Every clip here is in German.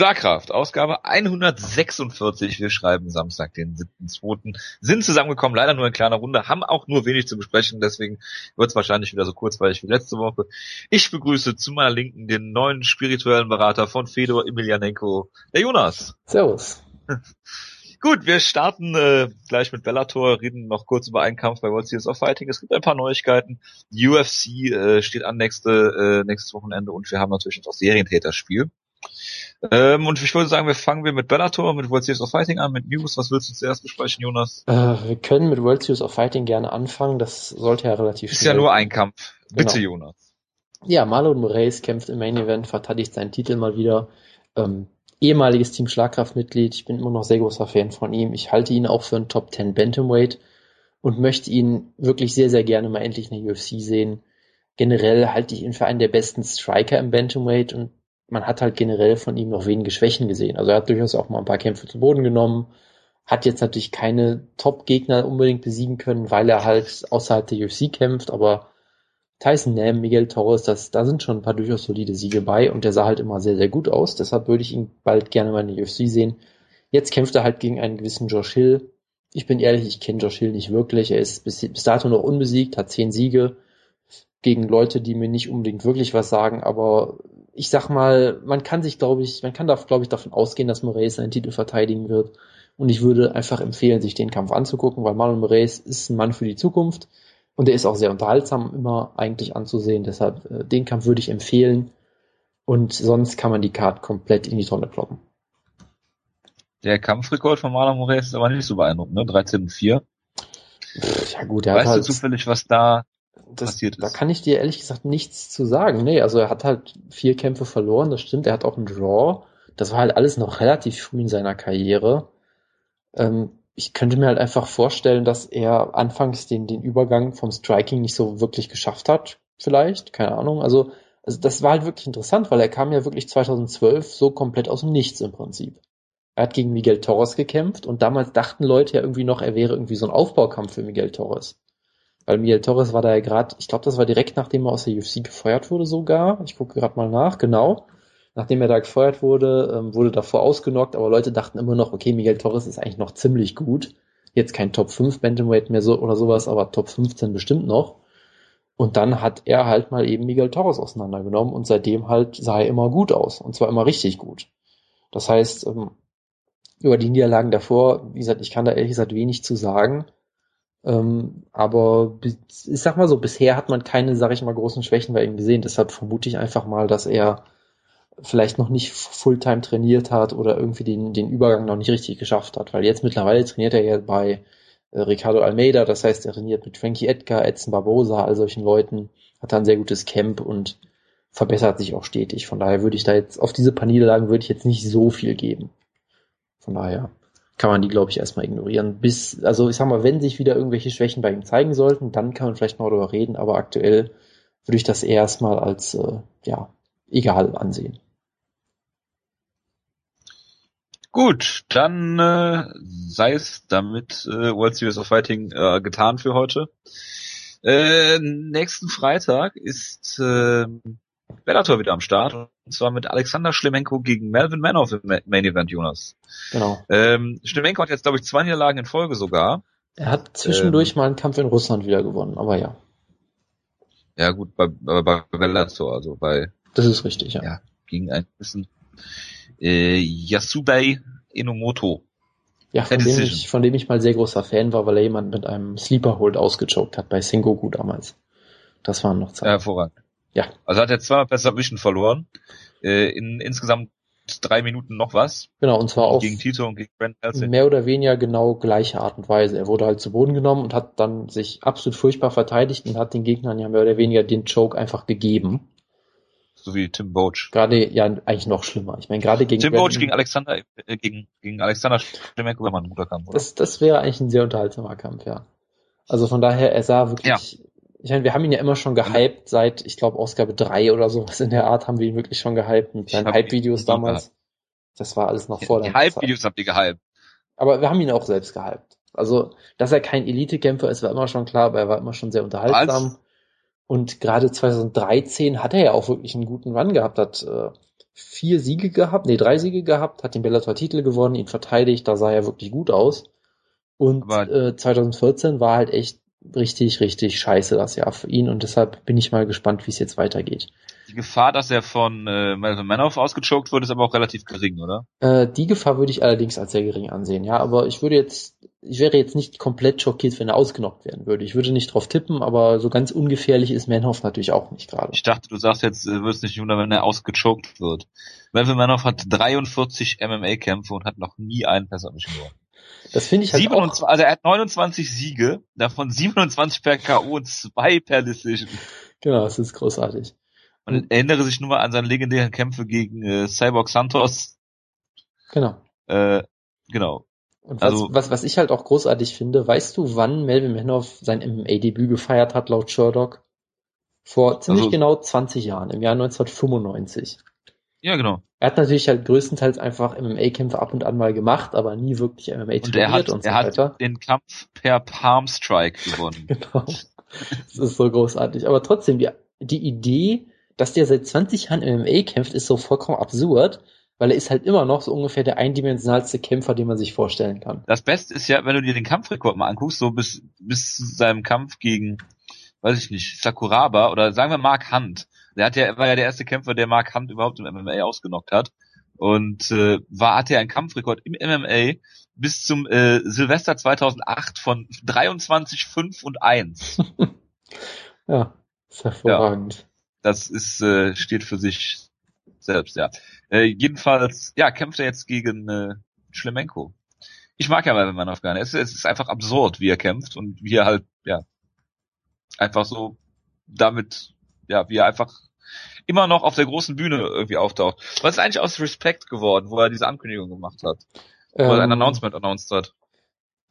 Schlagkraft, Ausgabe 146. Wir schreiben Samstag, den 7.2. Sind zusammengekommen, leider nur in kleiner Runde, haben auch nur wenig zu besprechen, deswegen wird es wahrscheinlich wieder so kurzweilig wie letzte Woche. Ich begrüße zu meiner Linken den neuen spirituellen Berater von Fedor Emelianenko, der Jonas. Servus. Gut, wir starten äh, gleich mit Bellator, reden noch kurz über einen Kampf bei World Series of Fighting. Es gibt ein paar Neuigkeiten. UFC äh, steht an nächste, äh, nächstes Wochenende und wir haben natürlich noch das Serientäterspiel. Ähm, und ich würde sagen, wir fangen wir mit Bellator, mit World Series of Fighting an, mit News. Was willst du zuerst besprechen, Jonas? Äh, wir können mit World Series of Fighting gerne anfangen. Das sollte ja relativ Ist ja nur ein Kampf. Bitte, genau. Jonas. Ja, Marlon Moraes kämpft im Main Event, verteidigt seinen Titel mal wieder. Ähm, ehemaliges Team Schlagkraftmitglied. Ich bin immer noch sehr großer Fan von ihm. Ich halte ihn auch für einen Top 10 Bantamweight und möchte ihn wirklich sehr, sehr gerne mal endlich in der UFC sehen. Generell halte ich ihn für einen der besten Striker im Bantamweight und man hat halt generell von ihm noch wenige Schwächen gesehen. Also er hat durchaus auch mal ein paar Kämpfe zu Boden genommen, hat jetzt natürlich keine Top-Gegner unbedingt besiegen können, weil er halt außerhalb der UFC kämpft, aber Tyson Nam, Miguel Torres, das, da sind schon ein paar durchaus solide Siege bei und der sah halt immer sehr, sehr gut aus. Deshalb würde ich ihn bald gerne mal in der UFC sehen. Jetzt kämpft er halt gegen einen gewissen Josh Hill. Ich bin ehrlich, ich kenne Josh Hill nicht wirklich. Er ist bis, bis dato noch unbesiegt, hat zehn Siege gegen Leute, die mir nicht unbedingt wirklich was sagen, aber ich sag mal, man kann sich, glaube ich, man kann da, glaube ich, davon ausgehen, dass Moraes seinen Titel verteidigen wird. Und ich würde einfach empfehlen, sich den Kampf anzugucken, weil Marlon Moraes ist ein Mann für die Zukunft. Und der ist auch sehr unterhaltsam immer eigentlich anzusehen. Deshalb äh, den Kampf würde ich empfehlen. Und sonst kann man die Karte komplett in die Tonne kloppen. Der Kampfrekord von Marlon Moraes ist aber nicht so beeindruckend, ne? 13 und 4. Ja gut, er weißt hat halt, du zufällig, was da das, passiert ist? Da kann ich dir ehrlich gesagt nichts zu sagen. Nee, also er hat halt vier Kämpfe verloren, das stimmt. Er hat auch einen Draw. Das war halt alles noch relativ früh in seiner Karriere. Ähm, ich könnte mir halt einfach vorstellen, dass er anfangs den, den Übergang vom Striking nicht so wirklich geschafft hat, vielleicht, keine Ahnung. Also, also das war halt wirklich interessant, weil er kam ja wirklich 2012 so komplett aus dem Nichts im Prinzip. Er hat gegen Miguel Torres gekämpft und damals dachten Leute ja irgendwie noch, er wäre irgendwie so ein Aufbaukampf für Miguel Torres. Weil Miguel Torres war da ja gerade, ich glaube, das war direkt nachdem er aus der UFC gefeuert wurde sogar. Ich gucke gerade mal nach, genau nachdem er da gefeuert wurde, ähm, wurde davor ausgenockt, aber Leute dachten immer noch, okay, Miguel Torres ist eigentlich noch ziemlich gut. Jetzt kein Top 5 Bantamweight mehr so oder sowas, aber Top 15 bestimmt noch. Und dann hat er halt mal eben Miguel Torres auseinandergenommen und seitdem halt sah er immer gut aus. Und zwar immer richtig gut. Das heißt, ähm, über die Niederlagen davor, wie gesagt, ich kann da ehrlich gesagt wenig zu sagen. Ähm, aber ich sag mal so, bisher hat man keine, sag ich mal, großen Schwächen bei ihm gesehen. Deshalb vermute ich einfach mal, dass er vielleicht noch nicht Fulltime trainiert hat oder irgendwie den, den Übergang noch nicht richtig geschafft hat. Weil jetzt mittlerweile trainiert er ja bei äh, Ricardo Almeida, das heißt, er trainiert mit Frankie Edgar, Edson Barbosa, all solchen Leuten, hat da ein sehr gutes Camp und verbessert sich auch stetig. Von daher würde ich da jetzt, auf diese paar würde ich jetzt nicht so viel geben. Von daher kann man die, glaube ich, erstmal ignorieren. Bis, also ich sag mal, wenn sich wieder irgendwelche Schwächen bei ihm zeigen sollten, dann kann man vielleicht noch darüber reden, aber aktuell würde ich das erstmal als, äh, ja, egal ansehen. Gut, dann äh, sei es damit äh, World Series of Fighting äh, getan für heute. Äh, nächsten Freitag ist äh, Bellator wieder am Start und zwar mit Alexander Schlemenko gegen Melvin Manoff im Main Event, Jonas. Genau. Ähm, Schlemenko hat jetzt, glaube ich, zwei Niederlagen in Folge sogar. Er hat zwischendurch ähm, mal einen Kampf in Russland wieder gewonnen, aber ja. Ja gut, bei, bei, bei Bellator, also bei das ist richtig, ja. ja gegen einen gewissen äh, Yasubei Enomoto. Ja, von dem, ich, von dem ich mal sehr großer Fan war, weil er jemand mit einem Sleeper Hold ausgechoked hat bei Sengoku damals. Das waren noch Zeiten. Ja, hervorragend. Ja. Also hat er zweimal per Submission verloren. Äh, in insgesamt drei Minuten noch was. Genau, und zwar auch gegen Tito und gegen Brent Nelson. Mehr oder weniger genau gleiche Art und Weise. Er wurde halt zu Boden genommen und hat dann sich absolut furchtbar verteidigt und hat den Gegnern ja mehr oder weniger den Choke einfach gegeben so wie Tim Boach. Gerade ja eigentlich noch schlimmer. Ich meine gerade gegen Tim Boach gegen Alexander äh, gegen gegen Alexander Schlemenko wäre mal ein guter Kampf, oder? Das das wäre eigentlich ein sehr unterhaltsamer Kampf, ja. Also von daher er sah wirklich ja. Ich meine, wir haben ihn ja immer schon gehypt, seit, ich glaube, Ausgabe 3 oder sowas in der Art haben wir ihn wirklich schon gehypt mit seinen Hype-Videos damals. Das war alles noch vor der Die Hype-Videos habt ihr gehypt. Aber wir haben ihn auch selbst gehypt. Also, dass er kein Elite-Kämpfer ist, war immer schon klar, aber er war immer schon sehr unterhaltsam. Als und gerade 2013 hat er ja auch wirklich einen guten Run gehabt, hat äh, vier Siege gehabt, nee, drei Siege gehabt, hat den Bellator-Titel gewonnen, ihn verteidigt, da sah er wirklich gut aus. Und äh, 2014 war halt echt richtig, richtig scheiße das Jahr für ihn und deshalb bin ich mal gespannt, wie es jetzt weitergeht. Die Gefahr, dass er von äh, Melvin Manoff ausgechoked wird, ist aber auch relativ gering, oder? Äh, die Gefahr würde ich allerdings als sehr gering ansehen, ja, aber ich würde jetzt, ich wäre jetzt nicht komplett schockiert, wenn er ausgenockt werden würde. Ich würde nicht drauf tippen, aber so ganz ungefährlich ist Manoff natürlich auch nicht gerade. Ich dachte, du sagst jetzt, äh, wirst nicht wundern, wenn er ausgechoked wird. Melvin Manoff hat 43 MMA-Kämpfe und hat noch nie einen Pessermission gewonnen. Das finde ich halt 27, auch. Also er hat 29 Siege, davon 27 per K.O. und zwei per Decision. Genau, das ist großartig. Und erinnere sich nur mal an seine legendären Kämpfe gegen äh, Cyborg Santos. Genau. Äh, genau. Und was, also, was, was ich halt auch großartig finde, weißt du, wann Melvin Manoff sein MMA-Debüt gefeiert hat, laut Sherlock? Vor ziemlich also, genau 20 Jahren, im Jahr 1995. Ja, genau. Er hat natürlich halt größtenteils einfach MMA-Kämpfe ab und an mal gemacht, aber nie wirklich MMA und trainiert er hat, und so er hat den Kampf per Palm Strike gewonnen. genau. Das ist so großartig. Aber trotzdem, die, die Idee, dass der seit 20 Jahren MMA kämpft, ist so vollkommen absurd, weil er ist halt immer noch so ungefähr der eindimensionalste Kämpfer, den man sich vorstellen kann. Das Beste ist ja, wenn du dir den Kampfrekord mal anguckst, so bis, bis zu seinem Kampf gegen, weiß ich nicht, Sakuraba oder sagen wir Mark Hunt. Der hat ja, war ja der erste Kämpfer, der Mark Hunt überhaupt im MMA ausgenockt hat. Und äh, war, hatte ja einen Kampfrekord im MMA bis zum äh, Silvester 2008 von 23, 5 und 1. ja, ist hervorragend. Ja, das ist, äh, steht für sich selbst, ja. Äh, jedenfalls, ja, kämpft er jetzt gegen äh, Schlemenko. Ich mag ja Manoff gerne. Es, es ist einfach absurd, wie er kämpft und wie er halt, ja, einfach so damit ja, wie er einfach immer noch auf der großen Bühne irgendwie auftaucht. Was ist eigentlich aus Respect geworden, wo er diese Ankündigung gemacht hat? Wo ähm, er ein ähm, Announcement announced hat?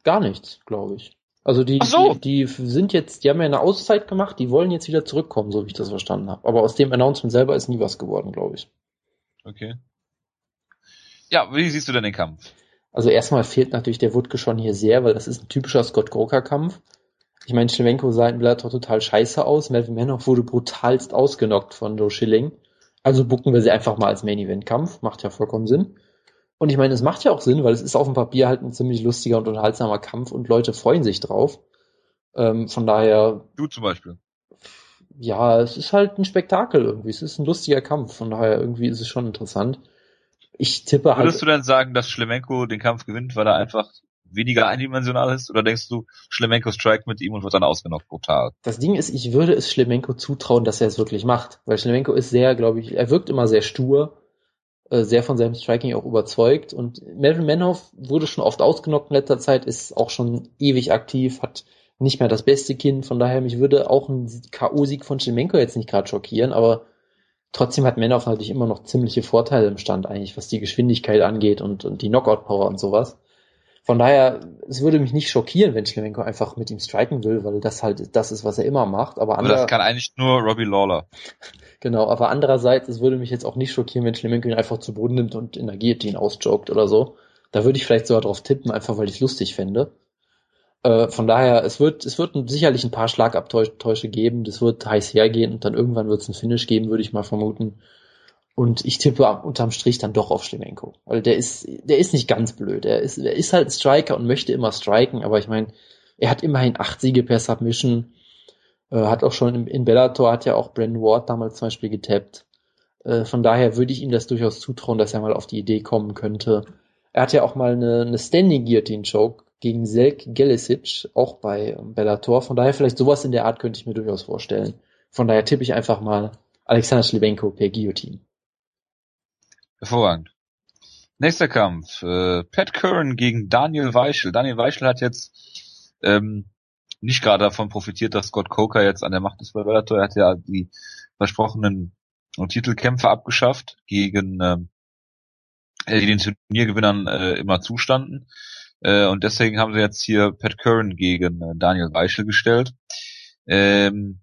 Gar nichts, glaube ich. Also die, so. die, die sind jetzt, die haben ja eine Auszeit gemacht, die wollen jetzt wieder zurückkommen, so wie ich das verstanden habe. Aber aus dem Announcement selber ist nie was geworden, glaube ich. Okay. Ja, wie siehst du denn den Kampf? Also erstmal fehlt natürlich der Wutke schon hier sehr, weil das ist ein typischer Scott Groker Kampf. Ich meine, Schlemenko sah in Bellator total scheiße aus. Melvin Manoff wurde brutalst ausgenockt von Joe Schilling. Also bucken wir sie einfach mal als Main-Event-Kampf. Macht ja vollkommen Sinn. Und ich meine, es macht ja auch Sinn, weil es ist auf dem Papier halt ein ziemlich lustiger und unterhaltsamer Kampf und Leute freuen sich drauf. Ähm, von daher. Du zum Beispiel. Ja, es ist halt ein Spektakel irgendwie. Es ist ein lustiger Kampf. Von daher irgendwie ist es schon interessant. Ich tippe Würdest halt. Würdest du denn sagen, dass Schlemenko den Kampf gewinnt, weil er einfach weniger eindimensional ist? Oder denkst du, Schlemenko strikt mit ihm und wird dann ausgenockt brutal? Das Ding ist, ich würde es Schlemenko zutrauen, dass er es wirklich macht. Weil Schlemenko ist sehr, glaube ich, er wirkt immer sehr stur, äh, sehr von seinem Striking auch überzeugt. Und Melvin Manhoff wurde schon oft ausgenockt in letzter Zeit, ist auch schon ewig aktiv, hat nicht mehr das beste Kind. Von daher, mich würde auch ein K.O.-Sieg von Schlemenko jetzt nicht gerade schockieren, aber trotzdem hat Manhoff natürlich immer noch ziemliche Vorteile im Stand eigentlich, was die Geschwindigkeit angeht und, und die Knockout-Power und sowas. Von daher, es würde mich nicht schockieren, wenn Schlemenko einfach mit ihm striken will, weil das halt das ist, was er immer macht. Aber, aber das kann eigentlich nur Robbie Lawler. Genau, aber andererseits, es würde mich jetzt auch nicht schockieren, wenn Schlemenko ihn einfach zu Boden nimmt und in der Guillotine ausjoggt oder so. Da würde ich vielleicht sogar drauf tippen, einfach weil ich es lustig fände. Äh, von daher, es wird, es wird sicherlich ein paar Schlagabtäusche geben, das wird heiß hergehen und dann irgendwann wird es einen Finish geben, würde ich mal vermuten. Und ich tippe unterm Strich dann doch auf Schlemenko. Weil der ist, der ist nicht ganz blöd. Er ist, er ist halt ein Striker und möchte immer striken, aber ich meine, er hat immerhin acht Siege per Submission. Äh, hat auch schon in, in Bellator, hat ja auch Brandon Ward damals zum Beispiel getappt. Äh, von daher würde ich ihm das durchaus zutrauen, dass er mal auf die Idee kommen könnte. Er hat ja auch mal eine, eine Standing Guillotine Choke gegen Selk Gelisic, auch bei Bellator. Von daher vielleicht sowas in der Art könnte ich mir durchaus vorstellen. Von daher tippe ich einfach mal Alexander Schlebenko per Guillotine. Hervorragend. Nächster Kampf. Äh, Pat Curran gegen Daniel Weichel. Daniel Weichel hat jetzt ähm, nicht gerade davon profitiert, dass Scott Coker jetzt an der Macht ist bei Bellator. Er hat ja die versprochenen Titelkämpfe abgeschafft gegen ähm, die den Turniergewinnern äh, immer zustanden. Äh, und deswegen haben sie jetzt hier Pat Curran gegen äh, Daniel Weichel gestellt. Ähm,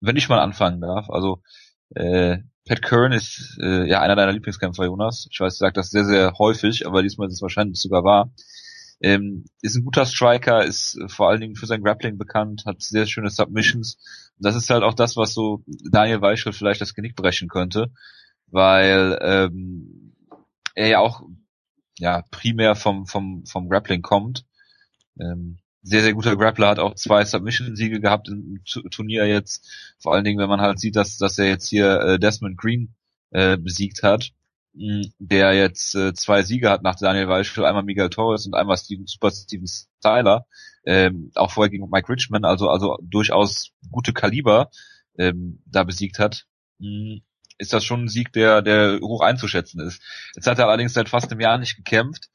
wenn ich mal anfangen darf, also äh, Pat Curran ist äh, ja einer deiner Lieblingskämpfer, Jonas. Ich weiß, du sagst das sehr, sehr häufig, aber diesmal ist es wahrscheinlich sogar wahr. Ähm, ist ein guter Striker, ist vor allen Dingen für sein Grappling bekannt, hat sehr schöne Submissions. Und das ist halt auch das, was so Daniel Weichel vielleicht das Genick brechen könnte. weil ähm, er ja auch ja primär vom vom vom Grappling kommt. Ähm, sehr sehr guter Grappler hat auch zwei Submission-Siege gehabt im Turnier jetzt. Vor allen Dingen, wenn man halt sieht, dass dass er jetzt hier äh, Desmond Green äh, besiegt hat, mh, der jetzt äh, zwei Siege hat nach Daniel Weichel, einmal Miguel Torres und einmal Steven, Super Steven Styler. Ähm, auch vorher gegen Mike Richmond, also also durchaus gute Kaliber ähm, da besiegt hat. Mh, ist das schon ein Sieg, der, der hoch einzuschätzen ist. Jetzt hat er allerdings seit fast einem Jahr nicht gekämpft.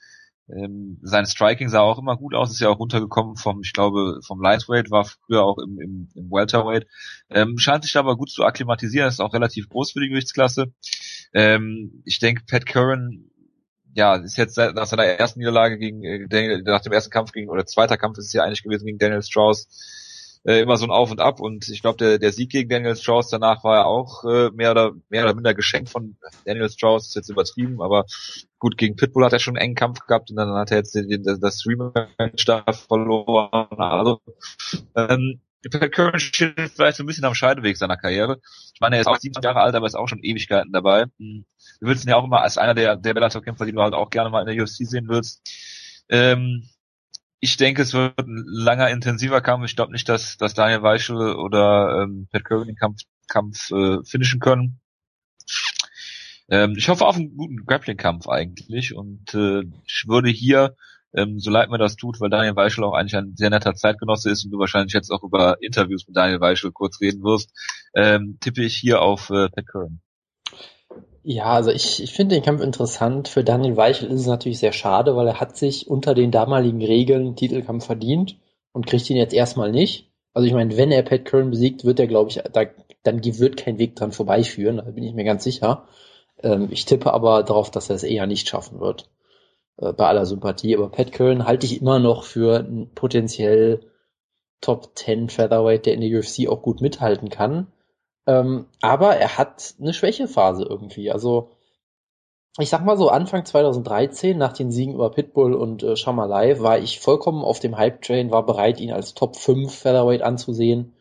Ähm, sein Striking sah auch immer gut aus, ist ja auch runtergekommen vom, ich glaube, vom Lightweight, war früher auch im, im, im Welterweight. Ähm, scheint sich aber gut zu akklimatisieren, ist auch relativ groß für die Gewichtsklasse. Ähm, ich denke, Pat Curran, ja, ist jetzt nach seiner ersten Niederlage gegen äh, Daniel, nach dem ersten Kampf gegen, oder zweiter Kampf ist es ja eigentlich gewesen gegen Daniel Strauss, äh, immer so ein Auf und Ab und ich glaube, der, der Sieg gegen Daniel Strauss danach war ja auch äh, mehr oder mehr oder minder geschenkt von Daniel Strauss, ist jetzt übertrieben, aber gut, gegen Pitbull hat er schon einen engen Kampf gehabt und dann hat er jetzt den, den, das Rematch da verloren. Also ähm, Pat Curran steht vielleicht so ein bisschen am Scheideweg seiner Karriere. Ich meine, er ist auch 27 Jahre alt, aber ist auch schon Ewigkeiten dabei. Du willst ihn ja auch immer als einer der, der Bellator-Kämpfer, die du halt auch gerne mal in der UFC sehen willst. Ähm, ich denke, es wird ein langer, intensiver Kampf. Ich glaube nicht, dass, dass Daniel Weichel oder ähm, Pat Curran den Kampf, Kampf äh, finishen können. Ähm, ich hoffe auf einen guten Grappling-Kampf eigentlich und äh, ich würde hier, ähm, so leid mir das tut, weil Daniel Weichel auch eigentlich ein sehr netter Zeitgenosse ist und du wahrscheinlich jetzt auch über Interviews mit Daniel Weichel kurz reden wirst, ähm, tippe ich hier auf äh, Pat Curran. Ja, also ich, ich finde den Kampf interessant. Für Daniel Weichel ist es natürlich sehr schade, weil er hat sich unter den damaligen Regeln Titelkampf verdient und kriegt ihn jetzt erstmal nicht. Also ich meine, wenn er Pat Curran besiegt, wird er, glaube ich, da, dann wird kein Weg dran vorbeiführen, da bin ich mir ganz sicher. Ähm, ich tippe aber darauf, dass er es eher nicht schaffen wird. Äh, bei aller Sympathie. Aber Pat Curran halte ich immer noch für einen potenziell Top 10 Featherweight, der in der UFC auch gut mithalten kann. Ähm, aber er hat eine Schwächephase irgendwie. Also ich sag mal so, Anfang 2013, nach den Siegen über Pitbull und äh, Shamalai, war ich vollkommen auf dem Hype-Train, war bereit, ihn als Top 5 Featherweight anzusehen,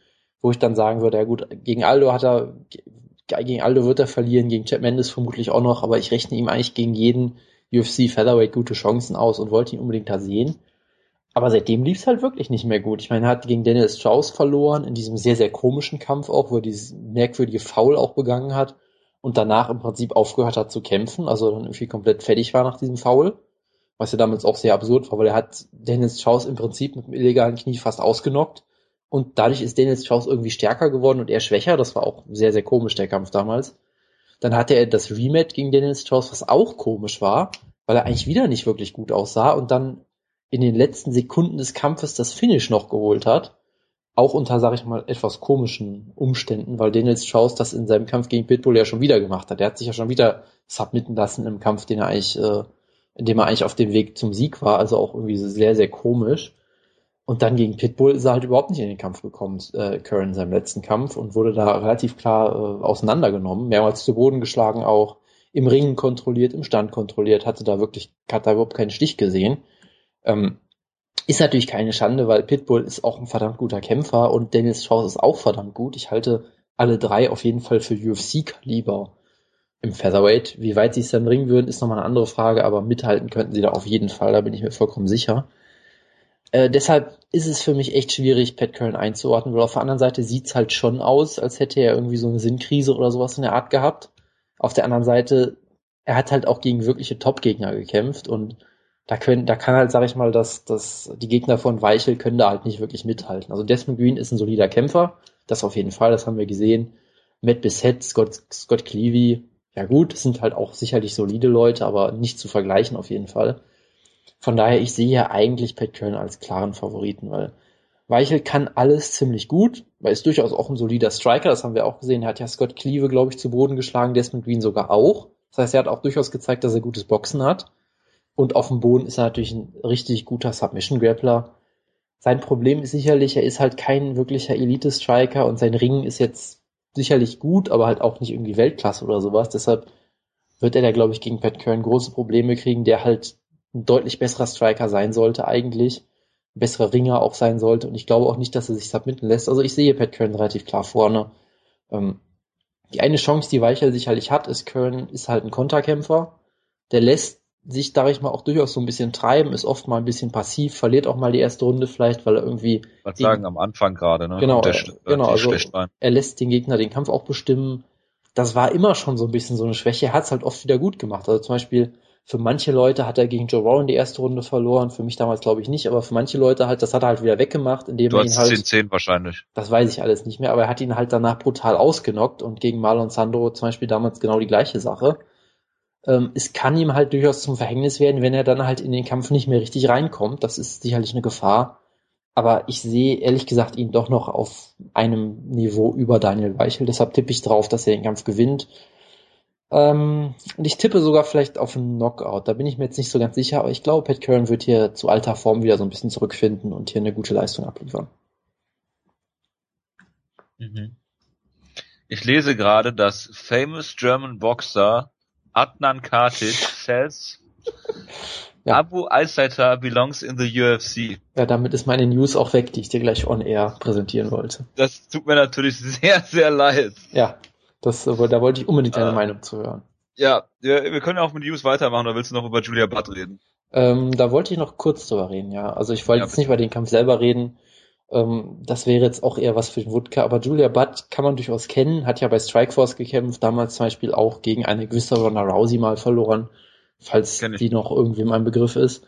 wo ich dann sagen würde, ja gut, gegen Aldo hat er, gegen Aldo wird er verlieren, gegen Chad Mendes vermutlich auch noch, aber ich rechne ihm eigentlich gegen jeden UFC Featherweight gute Chancen aus und wollte ihn unbedingt da sehen. Aber seitdem lief es halt wirklich nicht mehr gut. Ich meine, er hat gegen Dennis Strauss verloren, in diesem sehr, sehr komischen Kampf auch, wo er dieses merkwürdige Foul auch begangen hat und danach im Prinzip aufgehört hat zu kämpfen, also dann irgendwie komplett fertig war nach diesem Foul. Was ja damals auch sehr absurd war, weil er hat Dennis Strauss im Prinzip mit dem illegalen Knie fast ausgenockt. Und dadurch ist Dennis Strauss irgendwie stärker geworden und er schwächer. Das war auch sehr, sehr komisch, der Kampf damals. Dann hatte er das Rematch gegen Dennis Strauss, was auch komisch war, weil er eigentlich wieder nicht wirklich gut aussah und dann in den letzten Sekunden des Kampfes das Finish noch geholt hat. Auch unter, sag ich mal, etwas komischen Umständen, weil Daniel Strauss das in seinem Kampf gegen Pitbull ja schon wieder gemacht hat. Er hat sich ja schon wieder submitten lassen im Kampf, den er eigentlich, äh, in dem er eigentlich auf dem Weg zum Sieg war. Also auch irgendwie sehr, sehr komisch. Und dann gegen Pitbull ist er halt überhaupt nicht in den Kampf gekommen, äh, Curran in seinem letzten Kampf und wurde da relativ klar äh, auseinandergenommen, mehrmals zu Boden geschlagen auch, im Ringen kontrolliert, im Stand kontrolliert, hatte da wirklich, hat da überhaupt keinen Stich gesehen. Ähm, ist natürlich keine Schande, weil Pitbull ist auch ein verdammt guter Kämpfer und Dennis Strauss ist auch verdammt gut. Ich halte alle drei auf jeden Fall für UFC-Kaliber im Featherweight. Wie weit sie es dann bringen würden, ist nochmal eine andere Frage, aber mithalten könnten sie da auf jeden Fall, da bin ich mir vollkommen sicher. Äh, deshalb ist es für mich echt schwierig, Pat Curran einzuordnen, weil auf der anderen Seite sieht's halt schon aus, als hätte er irgendwie so eine Sinnkrise oder sowas in der Art gehabt. Auf der anderen Seite, er hat halt auch gegen wirkliche Top-Gegner gekämpft und da können, da kann halt, sag ich mal, dass, dass die Gegner von Weichel können da halt nicht wirklich mithalten. Also Desmond Green ist ein solider Kämpfer, das auf jeden Fall, das haben wir gesehen. Matt Bissett, Scott, Scott Cleavy, ja gut, sind halt auch sicherlich solide Leute, aber nicht zu vergleichen auf jeden Fall. Von daher, ich sehe ja eigentlich Pat Curran als klaren Favoriten, weil Weichel kann alles ziemlich gut, weil ist durchaus auch ein solider Striker, das haben wir auch gesehen. Er hat ja Scott Cleave, glaube ich, zu Boden geschlagen, Desmond Green sogar auch. Das heißt, er hat auch durchaus gezeigt, dass er gutes Boxen hat. Und auf dem Boden ist er natürlich ein richtig guter Submission-Grappler. Sein Problem ist sicherlich, er ist halt kein wirklicher Elite-Striker und sein Ring ist jetzt sicherlich gut, aber halt auch nicht irgendwie Weltklasse oder sowas. Deshalb wird er da, glaube ich, gegen Pat Curran große Probleme kriegen, der halt ein deutlich besserer Striker sein sollte eigentlich. Ein besserer Ringer auch sein sollte. Und ich glaube auch nicht, dass er sich submitten lässt. Also ich sehe Pat Curran relativ klar vorne. Ähm, die eine Chance, die Weichel sicherlich hat, ist Köln ist halt ein Konterkämpfer. Der lässt sich, sage ich mal, auch durchaus so ein bisschen treiben, ist oft mal ein bisschen passiv, verliert auch mal die erste Runde vielleicht, weil er irgendwie. Was sagen am Anfang gerade, ne? Genau, der, genau, also er lässt den Gegner den Kampf auch bestimmen. Das war immer schon so ein bisschen so eine Schwäche, er hat es halt oft wieder gut gemacht. Also zum Beispiel für manche Leute hat er gegen Joe Rowan die erste Runde verloren, für mich damals glaube ich nicht, aber für manche Leute halt, das hat er halt wieder weggemacht, indem du er ihn halt. 10-10 wahrscheinlich. Das weiß ich alles nicht mehr, aber er hat ihn halt danach brutal ausgenockt und gegen Marlon Sandro zum Beispiel damals genau die gleiche Sache. Ähm, es kann ihm halt durchaus zum Verhängnis werden, wenn er dann halt in den Kampf nicht mehr richtig reinkommt. Das ist sicherlich eine Gefahr. Aber ich sehe ehrlich gesagt ihn doch noch auf einem Niveau über Daniel Weichel. Deshalb tippe ich drauf, dass er den Kampf gewinnt. Ähm, und ich tippe sogar vielleicht auf einen Knockout. Da bin ich mir jetzt nicht so ganz sicher, aber ich glaube, Pat Curran wird hier zu alter Form wieder so ein bisschen zurückfinden und hier eine gute Leistung abliefern. Mhm. Ich lese gerade, dass famous German Boxer Adnan Katic says ja. Abu Aisaita belongs in the UFC. Ja, damit ist meine News auch weg, die ich dir gleich on air präsentieren wollte. Das tut mir natürlich sehr, sehr leid. Ja, das, äh, da wollte ich unbedingt deine äh, Meinung zu hören. Ja, wir, wir können ja auch mit News weitermachen, oder willst du noch über Julia Budd reden? Ähm, da wollte ich noch kurz drüber reden, ja. Also ich wollte ja, jetzt nicht über den Kampf selber reden. Ähm, das wäre jetzt auch eher was für den Wodka, aber Julia Budd kann man durchaus kennen, hat ja bei Strikeforce gekämpft, damals zum Beispiel auch gegen eine gewisse Ronda Rousey mal verloren, falls die noch irgendwie mein Begriff ist.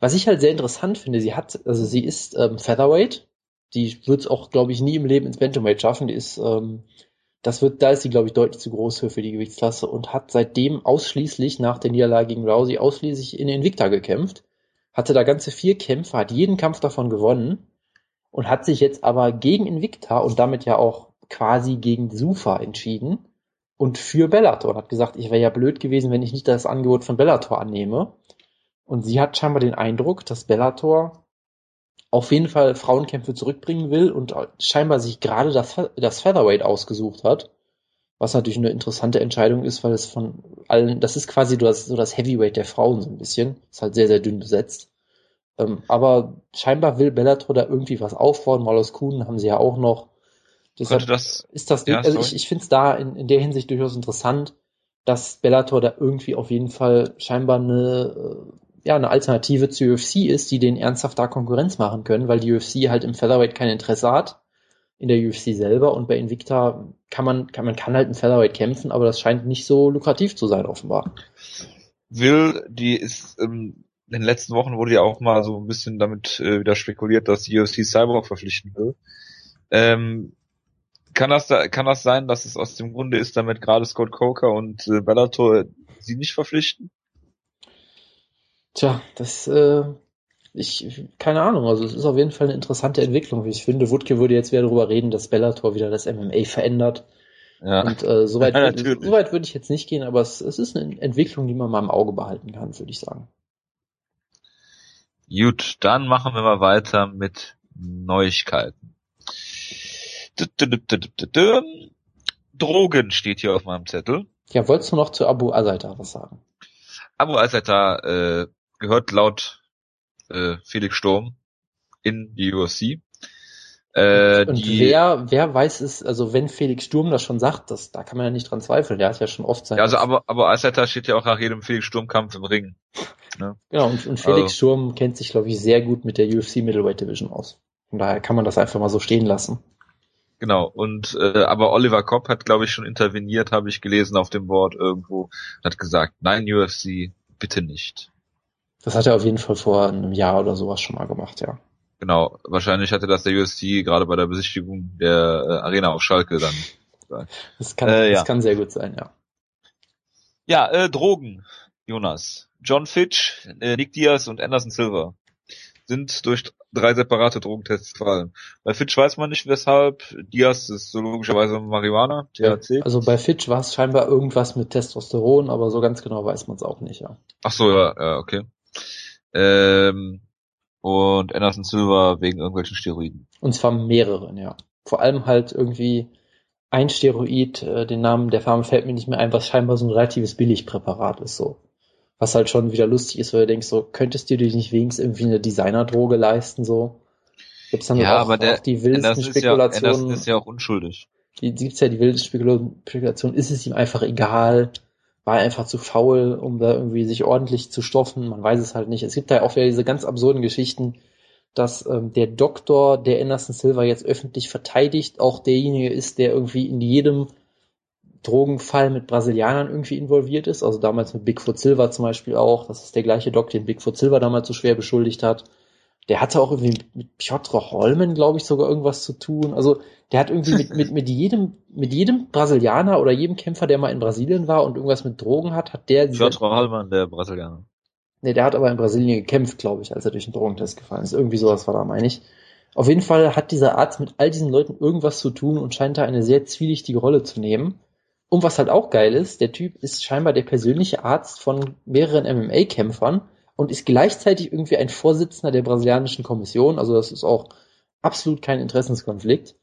Was ich halt sehr interessant finde, sie hat, also sie ist ähm, Featherweight, die wird es auch, glaube ich, nie im Leben ins Bantamweight schaffen, die ist ähm, das wird, da ist sie, glaube ich, deutlich zu groß für, für die Gewichtsklasse und hat seitdem ausschließlich nach der Niederlage gegen Rousey ausschließlich in Invicta gekämpft. Hatte da ganze vier Kämpfe, hat jeden Kampf davon gewonnen und hat sich jetzt aber gegen Invicta und damit ja auch quasi gegen Sufa entschieden und für Bellator und hat gesagt, ich wäre ja blöd gewesen, wenn ich nicht das Angebot von Bellator annehme. Und sie hat scheinbar den Eindruck, dass Bellator auf jeden Fall Frauenkämpfe zurückbringen will und scheinbar sich gerade das, das Featherweight ausgesucht hat. Was natürlich eine interessante Entscheidung ist, weil es von allen, das ist quasi so das, so das Heavyweight der Frauen so ein bisschen. Ist halt sehr, sehr dünn besetzt. Ähm, aber scheinbar will Bellator da irgendwie was aufbauen. Malos Kuhn haben sie ja auch noch. Deshalb das, ist das, ja, also ich, ich finde es da in, in der Hinsicht durchaus interessant, dass Bellator da irgendwie auf jeden Fall scheinbar eine, äh, ja, eine Alternative zur UFC ist, die den ernsthaft da Konkurrenz machen können, weil die UFC halt im Featherweight kein Interesse hat in der UFC selber und bei Invicta kann man, kann man kann halt im Featherweight kämpfen, aber das scheint nicht so lukrativ zu sein offenbar. Will, die ist ähm, in den letzten Wochen wurde ja auch mal so ein bisschen damit äh, wieder spekuliert, dass die UFC Cyborg verpflichten will. Ähm, kann das da, kann das sein, dass es aus dem Grunde ist, damit gerade Scott Coker und äh, Bellator sie nicht verpflichten? Tja, das, äh, ich, keine Ahnung, also es ist auf jeden Fall eine interessante Entwicklung. Ich finde, Wutke würde jetzt wieder darüber reden, dass Bellator wieder das MMA verändert. Ja. Und äh, soweit, ja, soweit würde ich jetzt nicht gehen, aber es, es ist eine Entwicklung, die man mal im Auge behalten kann, würde ich sagen. Gut, dann machen wir mal weiter mit Neuigkeiten. Drogen steht hier auf meinem Zettel. Ja, wolltest du noch zu Abu Azaita was sagen? Abu Azaita äh, gehört laut äh, Felix Sturm in die UFC. Äh, und die, wer, wer weiß es, also wenn Felix Sturm das schon sagt, das, da kann man ja nicht dran zweifeln, der hat ja schon oft sein. Ja, also aber, aber Alceta steht ja auch nach jedem Felix Sturm-Kampf im Ring. Ne? Genau, und, und Felix also, Sturm kennt sich, glaube ich, sehr gut mit der UFC Middleweight Division aus. Von daher kann man das einfach mal so stehen lassen. Genau, und äh, aber Oliver Kopp hat, glaube ich, schon interveniert, habe ich gelesen auf dem Board irgendwo, hat gesagt, nein, UFC, bitte nicht. Das hat er auf jeden Fall vor einem Jahr oder sowas schon mal gemacht, ja. Genau, wahrscheinlich hatte das der USC gerade bei der Besichtigung der äh, Arena auf Schalke dann gesagt. Das kann, äh, ja. das kann sehr gut sein, ja. Ja, äh, Drogen, Jonas. John Fitch, äh, Nick Diaz und Anderson Silver sind durch drei separate Drogentests gefallen. Bei Fitch weiß man nicht weshalb. Diaz ist so logischerweise Marihuana, THC. Also bei Fitch war es scheinbar irgendwas mit Testosteron, aber so ganz genau weiß man es auch nicht, ja. Ach so, ja, ja okay. Ähm, und Anderson Silver wegen irgendwelchen Steroiden. Und zwar mehreren, ja. Vor allem halt irgendwie ein Steroid, äh, den Namen der Farbe fällt mir nicht mehr ein, was scheinbar so ein relatives Billigpräparat ist, so. Was halt schon wieder lustig ist, weil du denkst, so, könntest du dir nicht wenigstens irgendwie eine Designerdroge leisten, so? Gibt's dann ja, auch, aber der, auch die wildesten Spekulationen. Ist ja, Anderson ist ja auch unschuldig. die gibt's ja die wilde Spekulation, ist es ihm einfach egal, war er einfach zu faul, um da irgendwie sich ordentlich zu stoffen, man weiß es halt nicht. Es gibt da ja auch wieder diese ganz absurden Geschichten, dass ähm, der Doktor, der Anderson Silver jetzt öffentlich verteidigt, auch derjenige ist, der irgendwie in jedem Drogenfall mit Brasilianern irgendwie involviert ist. Also damals mit Bigfoot Silver zum Beispiel auch. Das ist der gleiche Doc, den Bigfoot Silver damals so schwer beschuldigt hat. Der hatte auch irgendwie mit Piotr Holmen, glaube ich, sogar irgendwas zu tun. Also der hat irgendwie mit, mit, mit jedem, mit jedem Brasilianer oder jedem Kämpfer, der mal in Brasilien war und irgendwas mit Drogen hat, hat der. Piotr Holmen, der Brasilianer. Nee, der hat aber in Brasilien gekämpft, glaube ich, als er durch den Drogentest gefallen ist. Irgendwie sowas war da, meine ich. Auf jeden Fall hat dieser Arzt mit all diesen Leuten irgendwas zu tun und scheint da eine sehr zwielichtige Rolle zu nehmen. Und was halt auch geil ist, der Typ ist scheinbar der persönliche Arzt von mehreren MMA-Kämpfern und ist gleichzeitig irgendwie ein Vorsitzender der brasilianischen Kommission. Also das ist auch absolut kein Interessenskonflikt.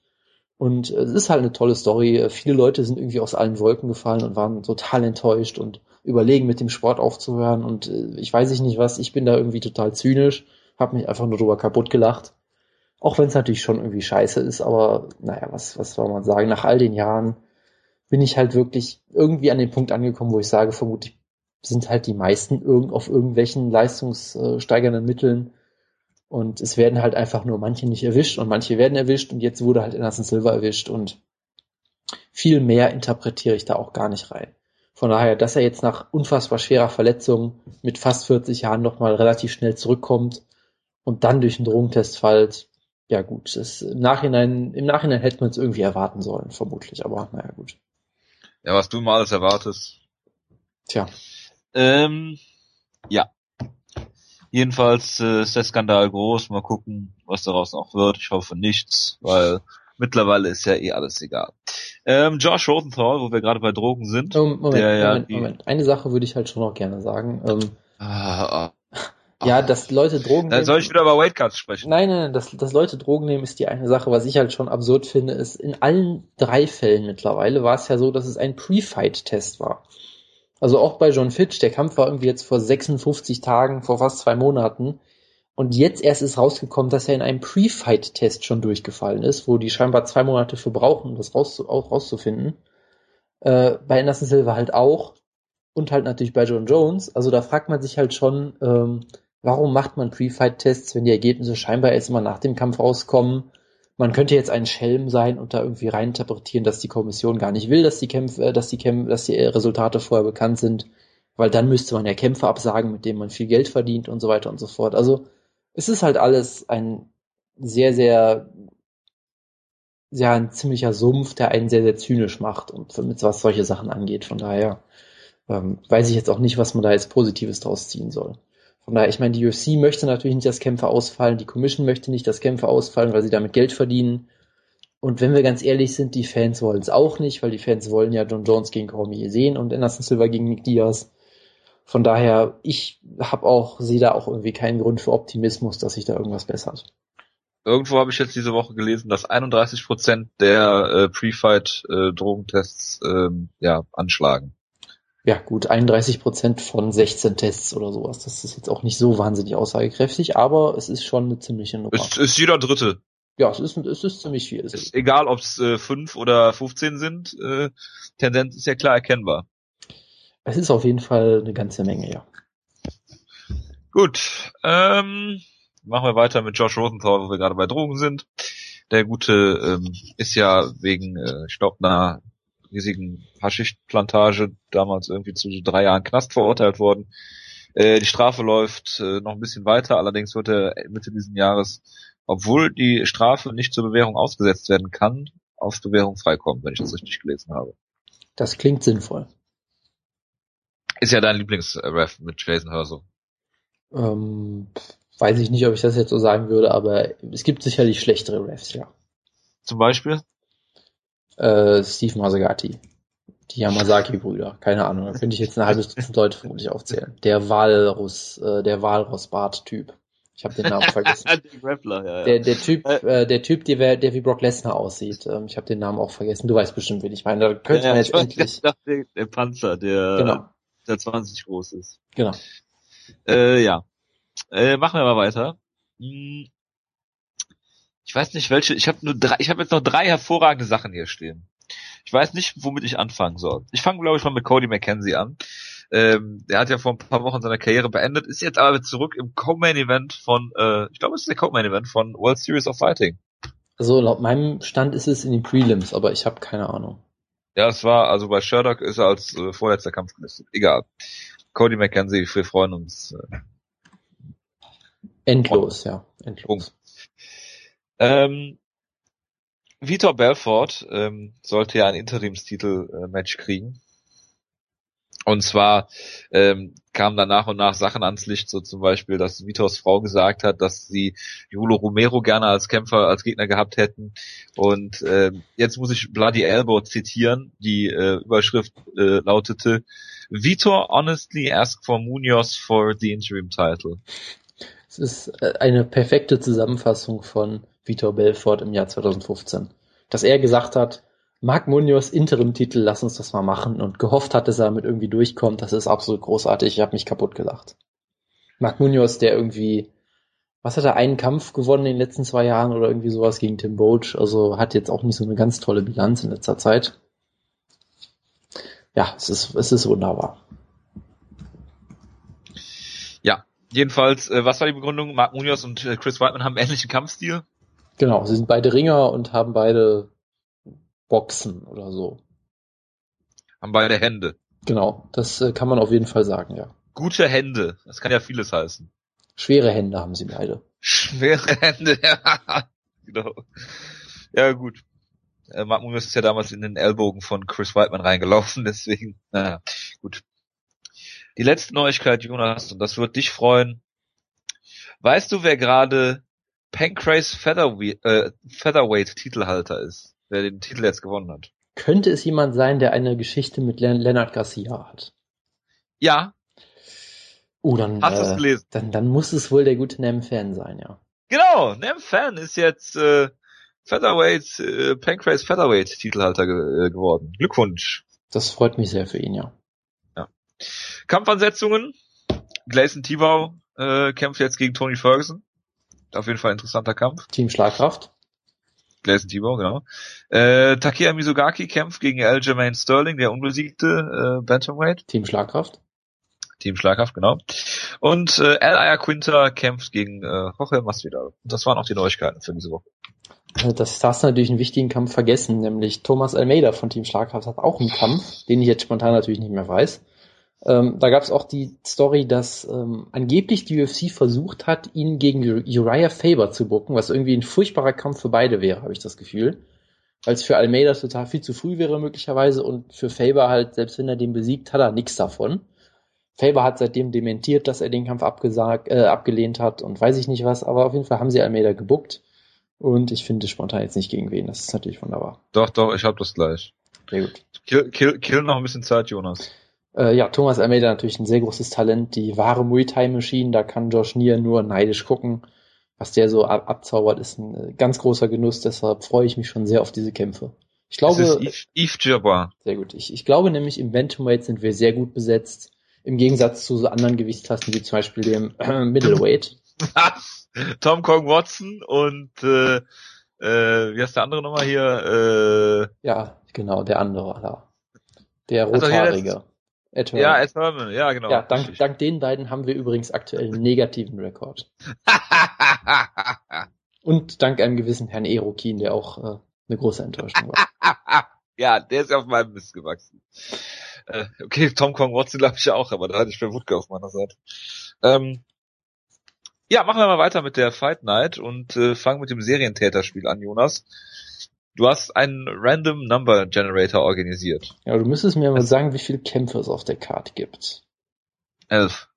Und es ist halt eine tolle Story. Viele Leute sind irgendwie aus allen Wolken gefallen und waren total enttäuscht und überlegen, mit dem Sport aufzuhören und äh, ich weiß ich nicht was, ich bin da irgendwie total zynisch, habe mich einfach nur drüber kaputt gelacht. Auch wenn es natürlich schon irgendwie scheiße ist, aber naja, was, was soll man sagen? Nach all den Jahren bin ich halt wirklich irgendwie an den Punkt angekommen, wo ich sage, vermutlich sind halt die meisten irgend auf irgendwelchen leistungssteigernden Mitteln und es werden halt einfach nur manche nicht erwischt und manche werden erwischt und jetzt wurde halt Anderson Silver erwischt und viel mehr interpretiere ich da auch gar nicht rein. Von daher, dass er jetzt nach unfassbar schwerer Verletzung mit fast 40 Jahren nochmal relativ schnell zurückkommt und dann durch einen Drogentest fällt, ja gut, das im Nachhinein, im Nachhinein hätte man es irgendwie erwarten sollen, vermutlich, aber naja gut. Ja, was du mal alles erwartest. Tja. Ähm, ja. Jedenfalls äh, ist der Skandal groß. Mal gucken, was daraus noch wird. Ich hoffe nichts, weil mittlerweile ist ja eh alles egal. Ähm, Josh Rosenthal, wo wir gerade bei Drogen sind. Oh, Moment, der, ja, Moment, Moment. Eine Sache würde ich halt schon noch gerne sagen. Ähm, ah, ah, ja, dass Leute Drogen Dann soll ich wieder über Weightcuts sprechen. Nein, nein, dass, dass Leute Drogen nehmen, ist die eine Sache. Was ich halt schon absurd finde, ist, in allen drei Fällen mittlerweile war es ja so, dass es ein Pre-Fight-Test war. Also auch bei John Fitch, der Kampf war irgendwie jetzt vor 56 Tagen, vor fast zwei Monaten. Und jetzt erst ist rausgekommen, dass er in einem Pre-Fight-Test schon durchgefallen ist, wo die scheinbar zwei Monate für brauchen, um das raus, auch rauszufinden. Äh, bei Anderson Silva halt auch. Und halt natürlich bei John Jones. Also da fragt man sich halt schon, ähm, warum macht man Pre-Fight-Tests, wenn die Ergebnisse scheinbar erst immer nach dem Kampf rauskommen? Man könnte jetzt ein Schelm sein und da irgendwie reininterpretieren, dass die Kommission gar nicht will, dass die Kämpfe, äh, dass die Kämpfe, dass die Resultate vorher bekannt sind, weil dann müsste man ja Kämpfe absagen, mit denen man viel Geld verdient und so weiter und so fort. Also es ist halt alles ein sehr, sehr, ja, ein ziemlicher Sumpf, der einen sehr, sehr zynisch macht und mit was solche Sachen angeht. Von daher ähm, weiß ich jetzt auch nicht, was man da jetzt Positives draus ziehen soll. Von daher, ich meine, die UFC möchte natürlich nicht, dass Kämpfe ausfallen, die Commission möchte nicht, dass Kämpfe ausfallen, weil sie damit Geld verdienen. Und wenn wir ganz ehrlich sind, die Fans wollen es auch nicht, weil die Fans wollen ja John Jones gegen Cormier sehen und Anderson Silva gegen Nick Diaz. Von daher, ich habe auch, sehe da auch irgendwie keinen Grund für Optimismus, dass sich da irgendwas bessert. Irgendwo habe ich jetzt diese Woche gelesen, dass 31 Prozent der äh, Pre-Fight-Drogentests äh, ähm, ja, anschlagen. Ja, gut, 31 Prozent von 16 Tests oder sowas. Das ist jetzt auch nicht so wahnsinnig aussagekräftig, aber es ist schon eine ziemliche Nummer. Es ist jeder Dritte. Ja, es ist, es ist ziemlich viel. Es ist egal, ob es äh, 5 oder 15 sind, äh, Tendenz ist ja klar erkennbar. Es ist auf jeden Fall eine ganze Menge, ja. Gut, ähm, machen wir weiter mit Josh Rosenthal, wo wir gerade bei Drogen sind. Der Gute ähm, ist ja wegen, äh, ich glaube, einer riesigen Haschichtplantage damals irgendwie zu drei Jahren Knast verurteilt worden. Äh, die Strafe läuft äh, noch ein bisschen weiter, allerdings wird er Mitte dieses Jahres, obwohl die Strafe nicht zur Bewährung ausgesetzt werden kann, auf Bewährung freikommen, wenn ich das richtig gelesen habe. Das klingt sinnvoll. Ist ja dein Lieblingsref mit Jason Hurso. Ähm, weiß ich nicht, ob ich das jetzt so sagen würde, aber es gibt sicherlich schlechtere Refs, ja. Zum Beispiel? Äh, Steve Masagati. Die Yamazaki-Brüder. Keine Ahnung, da könnte ich jetzt eine halbe Dutzend Leute vermutlich aufzählen. Der Walrus, äh, der Walrus-Bart-Typ. Ich habe den Namen vergessen. der, Grappler, ja, ja. Der, der Typ, äh, der Typ, der, der wie Brock Lesnar aussieht. Ähm, ich habe den Namen auch vergessen. Du weißt bestimmt, wen ich meine. Da könnte ja, man jetzt endlich. Dachte, der Panzer, der genau der 20 groß ist. Genau. Äh, ja. Äh, machen wir mal weiter. Hm. Ich weiß nicht welche, ich habe nur drei, ich habe jetzt noch drei hervorragende Sachen hier stehen. Ich weiß nicht, womit ich anfangen soll. Ich fange, glaube ich, mal mit Cody McKenzie an. Ähm, der hat ja vor ein paar Wochen seine Karriere beendet, ist jetzt aber zurück im Co-Main Event von, äh, ich glaube, es ist der Co-Main Event von World Series of Fighting. Also laut meinem Stand ist es in den Prelims, aber ich habe keine Ahnung. Ja, es war, also bei Sherlock ist er als äh, vorletzter Kampf gelistet. Egal. Cody McKenzie, wir freuen uns. Äh, endlos, ja. Endlos. Punkt. Ähm, Vitor Belfort ähm, sollte ja ein Interimstitel-Match äh, kriegen. Und zwar ähm, kamen dann nach und nach Sachen ans Licht, so zum Beispiel, dass Vitors Frau gesagt hat, dass sie Julo Romero gerne als Kämpfer, als Gegner gehabt hätten. Und äh, jetzt muss ich Bloody Elbow zitieren. Die äh, Überschrift äh, lautete, Vitor honestly asked for Munoz for the interim title. Es ist äh, eine perfekte Zusammenfassung von Vitor Belfort im Jahr 2015. Dass er gesagt hat, Marc Munoz Interim-Titel, lass uns das mal machen und gehofft hat, dass er damit irgendwie durchkommt. Das ist absolut großartig. Ich habe mich kaputt gelacht. Marc Munoz, der irgendwie, was hat er, einen Kampf gewonnen in den letzten zwei Jahren oder irgendwie sowas gegen Tim Boach. Also hat jetzt auch nicht so eine ganz tolle Bilanz in letzter Zeit. Ja, es ist, es ist wunderbar. Ja, jedenfalls, äh, was war die Begründung? Marc Munoz und äh, Chris Whiteman haben ähnlichen Kampfstil. Genau, sie sind beide Ringer und haben beide Boxen oder so. Haben beide Hände. Genau, das äh, kann man auf jeden Fall sagen, ja. Gute Hände, das kann ja vieles heißen. Schwere Hände haben sie beide. Schwere Hände, ja. genau. Ja, gut. Äh, Mark Munoz ist ja damals in den Ellbogen von Chris Whiteman reingelaufen, deswegen, naja, gut. Die letzte Neuigkeit, Jonas, und das wird dich freuen. Weißt du, wer gerade Pancrase Featherweight, äh, Featherweight Titelhalter ist? wer den Titel jetzt gewonnen hat. Könnte es jemand sein, der eine Geschichte mit Len Leonard Garcia hat? Ja. Oh, dann, Hast äh, gelesen? Dann, dann muss es wohl der gute Nem-Fan sein, ja. Genau, Nem-Fan ist jetzt äh, Featherweight, äh, Pancrase Featherweight Titelhalter ge äh, geworden. Glückwunsch. Das freut mich sehr für ihn, ja. Ja. Kampfansetzungen. Gleison Tibau äh, kämpft jetzt gegen Tony Ferguson. Auf jeden Fall interessanter Kampf. Team Schlagkraft. Gleison Tibau, genau. Äh, Takeya Mizugaki kämpft gegen Aljamain Sterling, der unbesiegte äh, Bantamweight. Team Schlagkraft. Team Schlagkraft, genau. Und äh, Al Ayaquinta kämpft gegen äh, Jorge Masvidal. Das waren auch die Neuigkeiten für diese Woche. Äh, das hast du natürlich einen wichtigen Kampf vergessen, nämlich Thomas Almeida von Team Schlagkraft hat auch einen Kampf, den ich jetzt spontan natürlich nicht mehr weiß. Ähm, da gab es auch die Story, dass ähm, angeblich die UFC versucht hat, ihn gegen Uriah Faber zu bucken, was irgendwie ein furchtbarer Kampf für beide wäre, habe ich das Gefühl. Weil es für Almeida total viel zu früh wäre möglicherweise und für Faber halt, selbst wenn er den besiegt, hat er nichts davon. Faber hat seitdem dementiert, dass er den Kampf abgesagt, äh, abgelehnt hat und weiß ich nicht was, aber auf jeden Fall haben sie Almeida gebuckt. Und ich finde spontan jetzt nicht gegen wen. Das ist natürlich wunderbar. Doch, doch, ich hab das gleich. Sehr gut. Kill, kill, kill noch ein bisschen Zeit, Jonas. Äh, ja, Thomas Almeida natürlich ein sehr großes Talent, die wahre Muay Thai Machine, da kann Josh Nier nur neidisch gucken. Was der so ab abzaubert, ist ein äh, ganz großer Genuss, deshalb freue ich mich schon sehr auf diese Kämpfe. Ich glaube, Yves, Yves Jabbar. Sehr gut. Ich, ich glaube nämlich, im Bantamweight sind wir sehr gut besetzt. Im Gegensatz zu so anderen Gewichtsklassen, wie zum Beispiel dem äh, Middleweight. Tom Kong Watson und äh, äh, wie heißt der andere nochmal hier? Äh, ja, genau, der andere da. Der rothaarige. Ed Herman. Ja, Ed Herman, ja, genau. Ja, dank, dank den beiden haben wir übrigens aktuell einen negativen Rekord. Und dank einem gewissen Herrn Erokin, der auch äh, eine große Enttäuschung war. ja, der ist auf meinem Mist gewachsen. Äh, okay, Tom Kong Watson glaube ich auch, aber da hatte ich für Wutke auf meiner Seite. Ähm, ja, machen wir mal weiter mit der Fight Night und äh, fangen mit dem Serientäterspiel an, Jonas. Du hast einen Random Number Generator organisiert. Ja, du müsstest mir mal sagen, wie viele Kämpfe es auf der Karte gibt. Elf.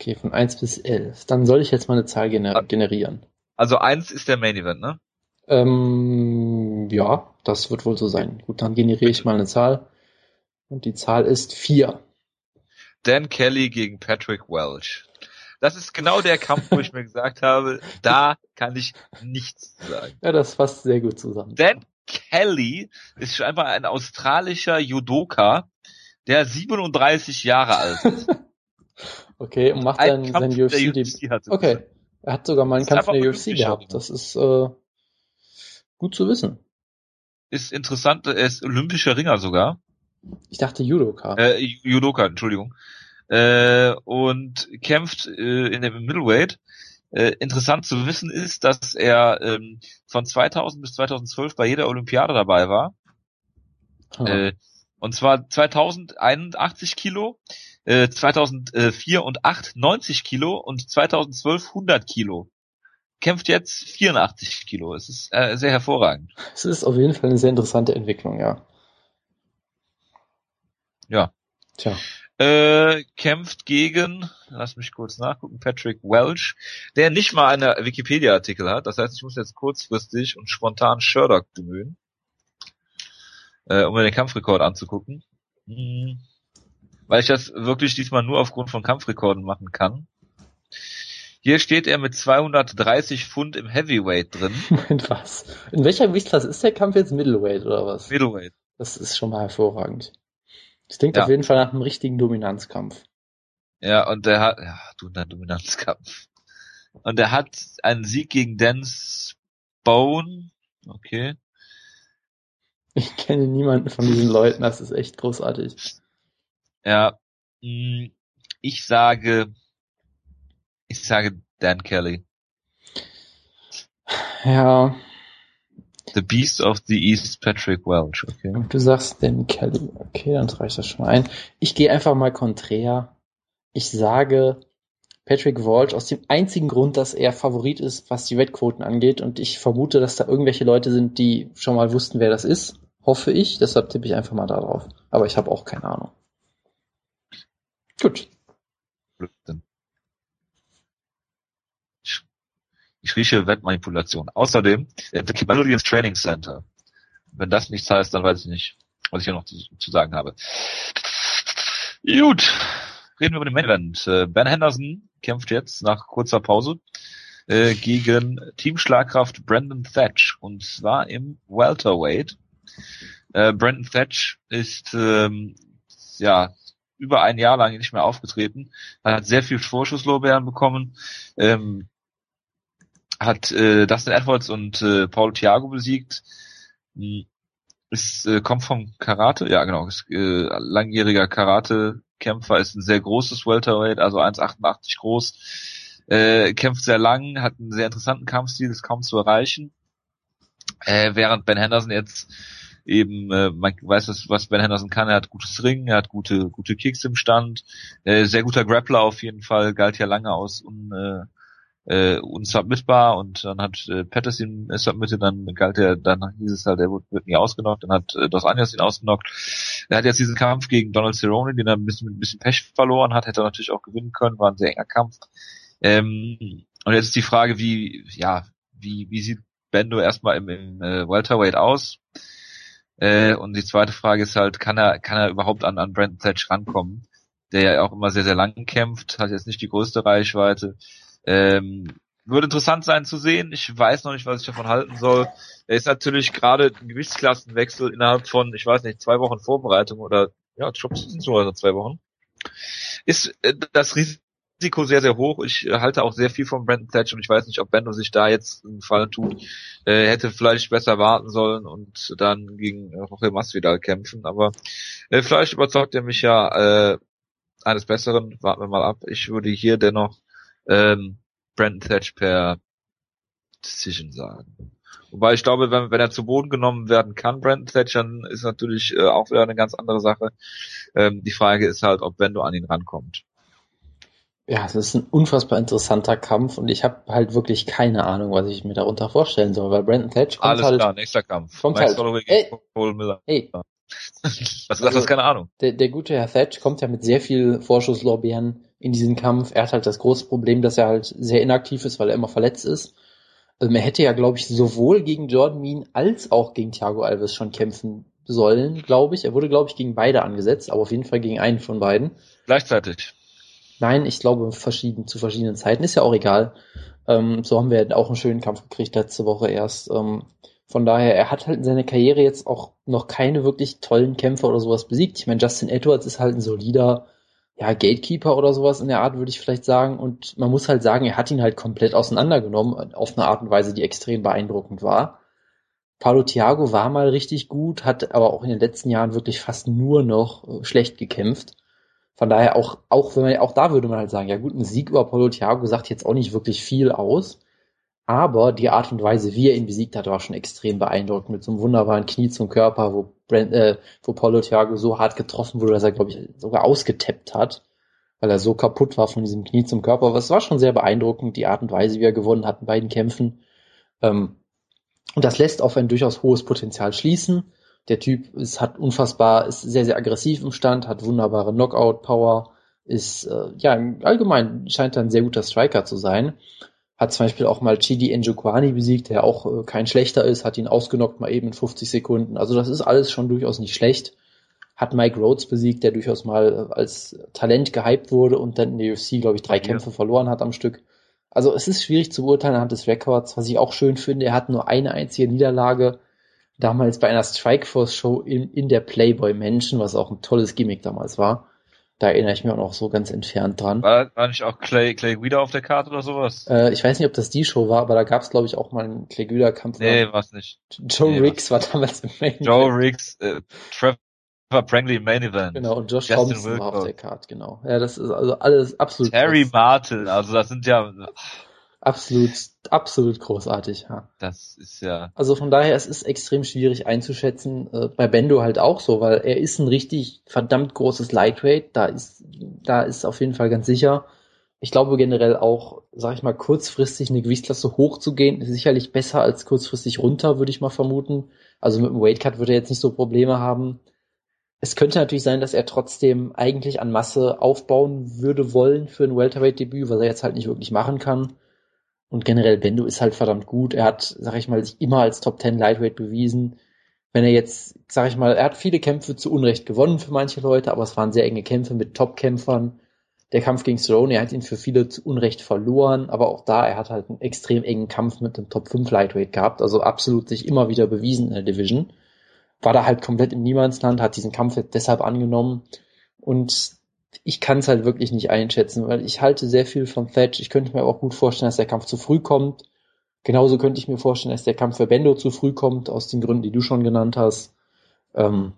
Okay, von eins bis elf. Dann soll ich jetzt mal eine Zahl gener generieren. Also eins ist der Main Event, ne? Ähm, ja, das wird wohl so sein. Gut, dann generiere ich mal eine Zahl. Und die Zahl ist vier. Dan Kelly gegen Patrick Welch. Das ist genau der Kampf, wo ich mir gesagt habe, da kann ich nichts sagen. Ja, das fasst sehr gut zusammen. Dan Kelly ist schon einfach ein australischer Judoka, der 37 Jahre alt ist. okay, und macht dann sein UFC, UFC Okay, er hat sogar mal einen Kampf in der UFC gehabt. Das ist äh, gut zu wissen. ist interessant, er ist olympischer Ringer sogar. Ich dachte Judoka. Äh, Judoka, Entschuldigung. Äh, und kämpft äh, in dem Middleweight. Äh, interessant zu wissen ist, dass er ähm, von 2000 bis 2012 bei jeder Olympiade dabei war. Ah. Äh, und zwar 2081 Kilo, äh, 2004 und 8 90 Kilo und 2012 100 Kilo. Kämpft jetzt 84 Kilo. Es ist äh, sehr hervorragend. Es ist auf jeden Fall eine sehr interessante Entwicklung, ja. Ja. Tja. Äh, kämpft gegen, lass mich kurz nachgucken, Patrick Welch, der nicht mal einen Wikipedia-Artikel hat. Das heißt, ich muss jetzt kurzfristig und spontan Sherlock bemühen, äh, um mir den Kampfrekord anzugucken. Hm. Weil ich das wirklich diesmal nur aufgrund von Kampfrekorden machen kann. Hier steht er mit 230 Pfund im Heavyweight drin. Moment, was? In welcher Gewichtsklasse ist der Kampf jetzt? Middleweight oder was? Middleweight. Das ist schon mal hervorragend. Das klingt Ja. auf jeden Fall nach einem richtigen Dominanzkampf. Ja, und der hat, ja, du, ein Dominanzkampf. Und er hat einen Sieg gegen Dan Bone. Okay. Ich kenne niemanden von diesen Leuten, das ist echt großartig. Ja. mh, Ich sage, ich sage Dan Kelly. Ja, The Beast of the East, Patrick Welch. Okay. und du sagst Dan Kelly. Okay, dann trage ich das schon mal ein. Ich gehe einfach mal konträr. Ich sage Patrick Walsh aus dem einzigen Grund, dass er Favorit ist, was die Wettquoten angeht. Und ich vermute, dass da irgendwelche Leute sind, die schon mal wussten, wer das ist. Hoffe ich. Deshalb tippe ich einfach mal da drauf. Aber ich habe auch keine Ahnung. Gut. Blödsinn. Ich, ich rieche Wettmanipulation. Außerdem, The Canadians Training Center. Wenn das nichts heißt, dann weiß ich nicht, was ich hier noch zu, zu sagen habe. Gut. Reden wir über den Main Event. Äh, Ben Henderson kämpft jetzt nach kurzer Pause äh, gegen Teamschlagkraft Brandon Thatch und zwar im Welterweight. Äh, Brandon Thatch ist ähm, ja über ein Jahr lang nicht mehr aufgetreten, hat sehr viel Vorschusslorbeeren bekommen, ähm, hat äh, Dustin Edwards und äh, Paul Thiago besiegt, Hm, ist äh, kommt vom Karate, ja genau, ist äh, langjähriger Karate-Kämpfer, ist ein sehr großes Welterweight, also 1,88 groß, äh, kämpft sehr lang, hat einen sehr interessanten Kampfstil, ist kaum zu erreichen, äh, während Ben Henderson jetzt eben, äh, man weiß, was, was Ben Henderson kann, er hat gutes Ring, er hat gute, gute Kicks im Stand, äh, sehr guter Grappler auf jeden Fall, galt ja lange aus un, äh, äh, unsubmittbar und dann hat äh, Patterson ihn submitted, dann galt er, dann hieß es halt, er wird, wird nie ausgenockt, dann hat äh, Dos Anjos ihn ausgenockt. Er hat jetzt diesen Kampf gegen Donald Cerrone, den er ein bisschen ein bisschen Pech verloren hat, hätte er natürlich auch gewinnen können, war ein sehr enger Kampf. Ähm, und jetzt ist die Frage, wie, ja, wie, wie sieht Bendo erstmal im, im äh, Welterweight aus? Äh, und die zweite Frage ist halt, kann er, kann er überhaupt an, an Brandon Thatch rankommen? Der ja auch immer sehr, sehr lang kämpft, hat jetzt nicht die größte Reichweite. Ähm, würde interessant sein zu sehen. Ich weiß noch nicht, was ich davon halten soll. Er ist natürlich gerade ein Gewichtsklassenwechsel innerhalb von, ich weiß nicht, zwei Wochen Vorbereitung oder ja, ich glaube, es sind zwei Wochen. Ist äh, das Risiko sehr, sehr hoch. Ich äh, halte auch sehr viel von Brandon Thatch und ich weiß nicht, ob Bendo sich da jetzt einen Fall tut. Äh, hätte vielleicht besser warten sollen und dann gegen äh, Jorge Masvidal kämpfen. Aber vielleicht überzeugt er mich ja äh, eines Besseren. Warten wir mal ab. Ich würde hier dennoch ähm, Brandon Thatch per Decision sagen. Wobei ich glaube, wenn, wenn er zu Boden genommen werden kann, Brandon Thatch, dann ist natürlich äh, auch wieder eine ganz andere Sache. Ähm, die Frage ist halt, ob Bendo an ihn rankommt. Ja, es ist ein unfassbar interessanter Kampf und ich habe halt wirklich keine Ahnung, was ich mir darunter vorstellen soll, weil Brandon Thatch kommt Alles halt, klar, nächster Kampf. kommt Max halt- Ey. Paul Miller. hey, Was sagt das? Keine Ahnung. der, der gute Herr Thatch kommt ja mit sehr viel Vorschusslorbeeren in diesen Kampf. Er hat halt das große Problem, dass er halt sehr inaktiv ist, weil er immer verletzt ist. Ähm, er hätte ja, glaube ich, sowohl gegen Jordan Mean als auch gegen Thiago Alves schon kämpfen sollen, glaube ich. Er wurde, glaube ich, gegen beide angesetzt, aber auf jeden Fall gegen einen von beiden. Gleichzeitig. Nein, ich glaube verschieden, zu verschiedenen Zeiten. Ist ja auch egal. Ähm, so haben wir auch einen schönen Kampf gekriegt letzte Woche erst. Ähm, von daher, er hat halt in seiner Karriere jetzt auch noch keine wirklich tollen Kämpfer oder sowas besiegt. Ich meine, Justin Edwards ist halt ein solider, ja, Gatekeeper oder sowas in der Art, würde ich vielleicht sagen. Und man muss halt sagen, er hat ihn halt komplett auseinandergenommen, auf eine Art und Weise, die extrem beeindruckend war. Paulo Thiago war mal richtig gut, hat aber auch in den letzten Jahren wirklich fast nur noch äh, schlecht gekämpft. Von daher auch, auch wenn man, auch da würde man halt sagen, ja gut, ein Sieg über Paulo Thiago sagt jetzt auch nicht wirklich viel aus. Aber die Art und Weise, wie er ihn besiegt hat, war schon extrem beeindruckend. Mit so einem wunderbaren Knie zum Körper, wo, Brand, äh, wo Paulo Thiago so hart getroffen wurde, dass er, glaube ich, sogar ausgetappt hat, weil er so kaputt war von diesem Knie zum Körper. Aber es war schon sehr beeindruckend, die Art und Weise, wie er gewonnen hat in beiden Kämpfen. Ähm, und das lässt auf ein durchaus hohes Potenzial schließen. Der Typ ist, hat unfassbar, ist sehr, sehr aggressiv im Stand, hat wunderbare Knockout-Power, ist, äh, ja, allgemein scheint er ein sehr guter Striker zu sein. Hat zum Beispiel auch mal Chidi Njokwani besiegt, der auch äh, kein schlechter ist, hat ihn ausgenockt mal eben in 50 Sekunden. Also das ist alles schon durchaus nicht schlecht. Hat Mike Rhodes besiegt, der durchaus mal äh, als Talent gehypt wurde und dann in der UFC, glaube ich, drei ja. Kämpfe verloren hat am Stück. Also es ist schwierig zu beurteilen anhand des Records. Was ich auch schön finde, er hat nur eine einzige Niederlage damals bei einer Strikeforce-Show in, in der Playboy Mansion, was auch ein tolles Gimmick damals war. Da erinnere ich mich auch noch so ganz entfernt dran. War, war nicht auch Clay, Clay Guida auf der Karte oder sowas? Äh, ich weiß nicht, ob das die Show war, aber da gab es, glaube ich, auch mal einen Clay Guida-Kampf. Nee, war's nicht. Joe nee, Riggs war damals im Main Joe Riggs, äh, Trevor Prangley im Main Event. Genau, und Josh Justin Thompson war auf der Karte, genau. Ja, das ist also alles absolut. Terry Martin, also das sind ja absolut, absolut großartig. Ja. Das ist ja. Also von daher, es ist extrem schwierig einzuschätzen. Äh, bei Bendo halt auch so, weil er ist ein richtig verdammt großes Lightweight. Da ist, da ist auf jeden Fall ganz sicher. Ich glaube generell auch, sag ich mal, kurzfristig eine Gewichtsklasse hochzugehen, ist sicherlich besser als kurzfristig runter, würde ich mal vermuten. Also mit dem Weightcut würde er jetzt nicht so Probleme haben. Es könnte natürlich sein, dass er trotzdem eigentlich an Masse aufbauen würde wollen für ein Welterweight-Debüt, was er jetzt halt nicht wirklich machen kann. Und generell Bendo ist halt verdammt gut. Er hat, sag ich mal, sich immer als Top 10 Lightweight bewiesen. Wenn er jetzt, sag ich mal, er hat viele Kämpfe zu Unrecht gewonnen für manche Leute, aber es waren sehr enge Kämpfe mit Top-Kämpfern. Der Kampf gegen Cerrone, er hat ihn für viele zu Unrecht verloren, aber auch da, er hat halt einen extrem engen Kampf mit dem Top 5 Lightweight gehabt, also absolut sich immer wieder bewiesen in der Division. War da halt komplett im Niemandsland, hat diesen Kampf deshalb angenommen und ich kann es halt wirklich nicht einschätzen, weil ich halte sehr viel von Thatch. Ich könnte mir aber auch gut vorstellen, dass der Kampf zu früh kommt. Genauso könnte ich mir vorstellen, dass der Kampf für Bendo zu früh kommt, aus den Gründen, die du schon genannt hast. Ähm,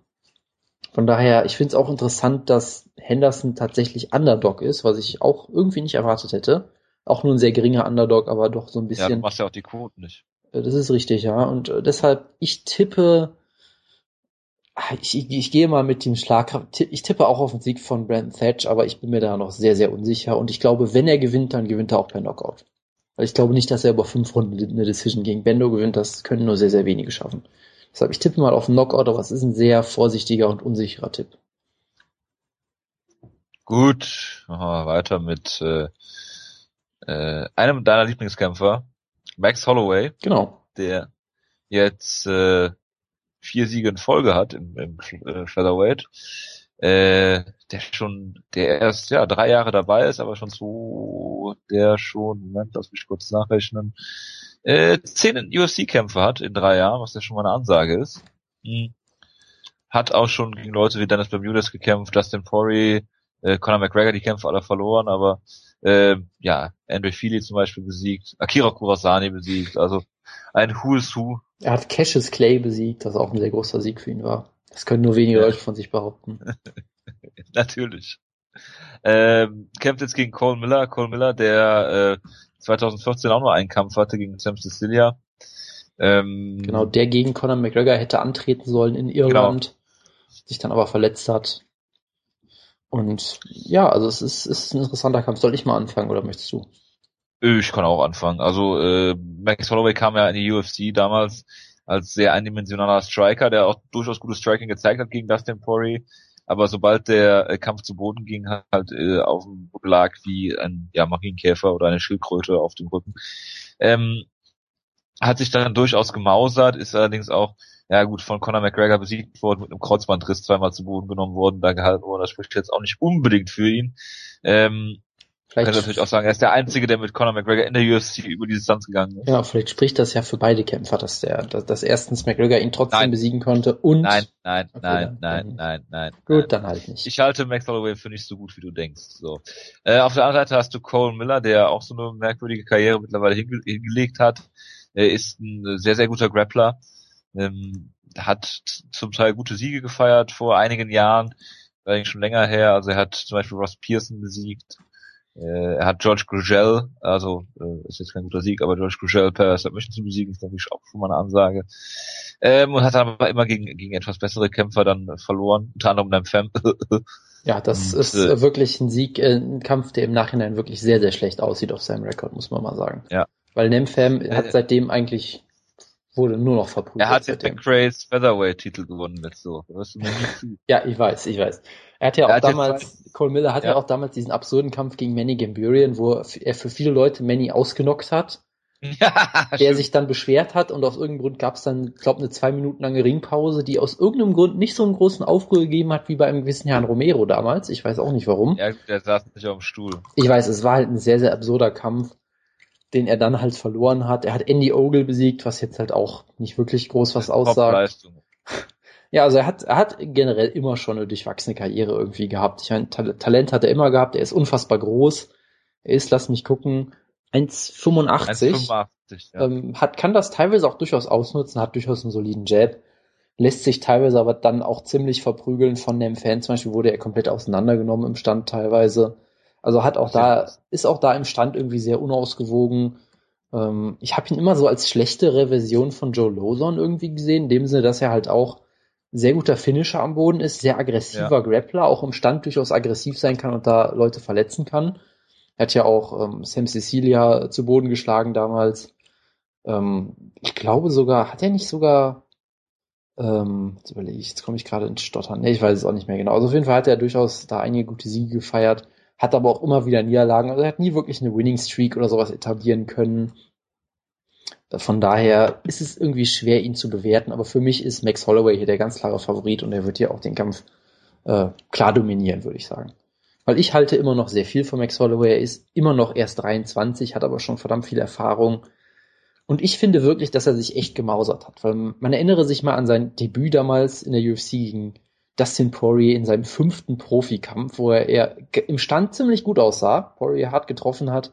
von daher, ich finde es auch interessant, dass Henderson tatsächlich Underdog ist, was ich auch irgendwie nicht erwartet hätte. Auch nur ein sehr geringer Underdog, aber doch so ein bisschen. Ja, du machst ja auch die Quoten nicht. Äh, das ist richtig, ja. Und äh, deshalb, ich tippe ich, ich, ich gehe mal mit dem Schlag. Ich tippe auch auf den Sieg von Brandon Thatch, aber ich bin mir da noch sehr, sehr unsicher. Und ich glaube, wenn er gewinnt, dann gewinnt er auch per Knockout. Weil ich glaube nicht, dass er über fünf Runden eine Decision gegen Bendo gewinnt. Das können nur sehr, sehr wenige schaffen. Deshalb, ich tippe mal auf einen Knockout, aber es ist ein sehr vorsichtiger und unsicherer Tipp. Gut, machen wir weiter mit äh, äh, einem deiner Lieblingskämpfer, Max Holloway. Genau. Der jetzt äh, vier Siege in Folge hat im, im äh, Featherweight, äh, der schon, der erst ja drei Jahre dabei ist, aber schon so, der schon, Moment, lass mich kurz nachrechnen, äh, zehn UFC-Kämpfe hat in drei Jahren, was ja schon mal eine Ansage ist. Hm. Hat auch schon gegen Leute wie Dennis Bermudez gekämpft, Justin Poirier, äh, Conor McGregor die Kämpfe alle verloren, aber äh, ja, Andrew Feely zum Beispiel besiegt, Akira Kurasani besiegt, also ein Who is Who er hat Cassius Clay besiegt, was auch ein sehr großer Sieg für ihn war. Das können nur wenige Leute von sich behaupten. Natürlich. Ähm, kämpft jetzt gegen Cole Miller. Cole Miller, der äh, 2014 auch nur einen Kampf hatte gegen Sam Cecilia. Ähm, genau, der gegen Conor McGregor hätte antreten sollen in Irland, genau. sich dann aber verletzt hat. Und ja, also es ist, ist ein interessanter Kampf. Soll ich mal anfangen oder möchtest du? Ich kann auch anfangen. Also äh, Max Holloway kam ja in die UFC damals als sehr eindimensionaler Striker, der auch durchaus gutes Striking gezeigt hat gegen Dustin Poirier. Aber sobald der äh, Kampf zu Boden ging, halt äh, auf dem Rücken lag wie ein ja, Marienkäfer oder eine Schildkröte auf dem Rücken. Ähm, hat sich dann durchaus gemausert, ist allerdings auch, ja gut, von Conor McGregor besiegt worden, mit einem Kreuzbandriss zweimal zu Boden genommen worden, da gehalten worden. Das spricht jetzt auch nicht unbedingt für ihn. Ähm, Vielleicht kann natürlich auch sagen, er ist der Einzige, der mit Conor McGregor in der UFC über die Distanz gegangen ist. Ja, vielleicht spricht das ja für beide Kämpfer, dass der, dass, dass erstens McGregor ihn trotzdem nein. besiegen konnte und. Nein, nein, okay, nein, nein, nein, nein. Gut, nein. dann halt nicht. Ich halte Max Holloway für nicht so gut, wie du denkst. So. Äh, auf der anderen Seite hast du Cole Miller, der auch so eine merkwürdige Karriere mittlerweile hinge hingelegt hat. Er ist ein sehr, sehr guter Grappler Ähm, hat zum Teil gute Siege gefeiert vor einigen Jahren, allerdings schon länger her. Also er hat zum Beispiel Ross Pearson besiegt. Äh, er hat George Grugel, also äh, ist jetzt kein guter Sieg, aber George Grugel per Submission zu besiegen, ist natürlich auch schon mal eine Ansage. Ähm, und hat dann aber immer gegen, gegen etwas bessere Kämpfer dann verloren, unter anderem beim Fem. ja, das und, ist äh, wirklich ein Sieg, äh, ein Kampf, der im Nachhinein wirklich sehr, sehr schlecht aussieht auf seinem Rekord, muss man mal sagen. Ja. Weil Nemfam äh, hat seitdem eigentlich wurde nur noch verprügelt. Er hat jetzt den Craze Featherweight-Titel gewonnen letzte Woche. ja, ich weiß, ich weiß. Er hat ja auch damals, Cole Miller hat ja. ja. auch damals diesen absurden Kampf gegen Manny Gamburian, wo er für viele Leute Manny ausgenockt hat. Ja, der stimmt. sich dann beschwert hat und aus irgendeinem Grund gab es dann, ich glaube, eine zwei Minuten lange Ringpause, die aus irgendeinem Grund nicht so einen großen Aufruhr gegeben hat wie bei einem gewissen Herrn Romero damals. Ich weiß auch nicht warum. Ja, der saß nicht auf dem Stuhl. Ich weiß, es war halt ein sehr, sehr absurder Kampf den er dann halt verloren hat. Er hat Andy Ogle besiegt, was jetzt halt auch nicht wirklich groß was aussagt. Ja, also er hat, er hat generell immer schon eine durchwachsene Karriere irgendwie gehabt. Ich meine, Talent hat er immer gehabt. Er ist unfassbar groß. Er ist, lass mich gucken, 1,85. 1,85 ja. ähm, hat, kann das teilweise auch durchaus ausnutzen, hat durchaus einen soliden Jab. Lässt sich teilweise aber dann auch ziemlich verprügeln von dem Fan. Zum Beispiel wurde er komplett auseinandergenommen im Stand teilweise. Also hat auch da, ist auch da im Stand irgendwie sehr unausgewogen. Ähm, ich habe ihn immer so als schlechtere Version von Joe Lozon irgendwie gesehen, in dem Sinne, dass er halt auch sehr guter Finisher am Boden ist, sehr aggressiver ja. Grappler, auch im Stand durchaus aggressiv sein kann und da Leute verletzen kann. Er hat ja auch ähm, Sam Cecilia zu Boden geschlagen damals. Ähm, ich glaube sogar, hat er nicht sogar, ähm, jetzt überlege ich, jetzt komme ich gerade ins Stottern. Nee, ich weiß es auch nicht mehr genau. Also auf jeden Fall hat er durchaus da einige gute Siege gefeiert hat aber auch immer wieder Niederlagen. Also er hat nie wirklich eine Winning Streak oder sowas etablieren können. Von daher ist es irgendwie schwer, ihn zu bewerten, aber für mich ist Max Holloway hier der ganz klare Favorit und er wird hier auch den Kampf äh, klar dominieren, würde ich sagen. Weil ich halte immer noch sehr viel von Max Holloway. Er ist immer noch erst 23, hat aber schon verdammt viel Erfahrung. Und ich finde wirklich, dass er sich echt gemausert hat. Weil man erinnere sich mal an sein Debüt damals in der UFC gegen Dustin Poirier in seinem fünften Profikampf, wo er, er im Stand ziemlich gut aussah, Poirier hart getroffen hat.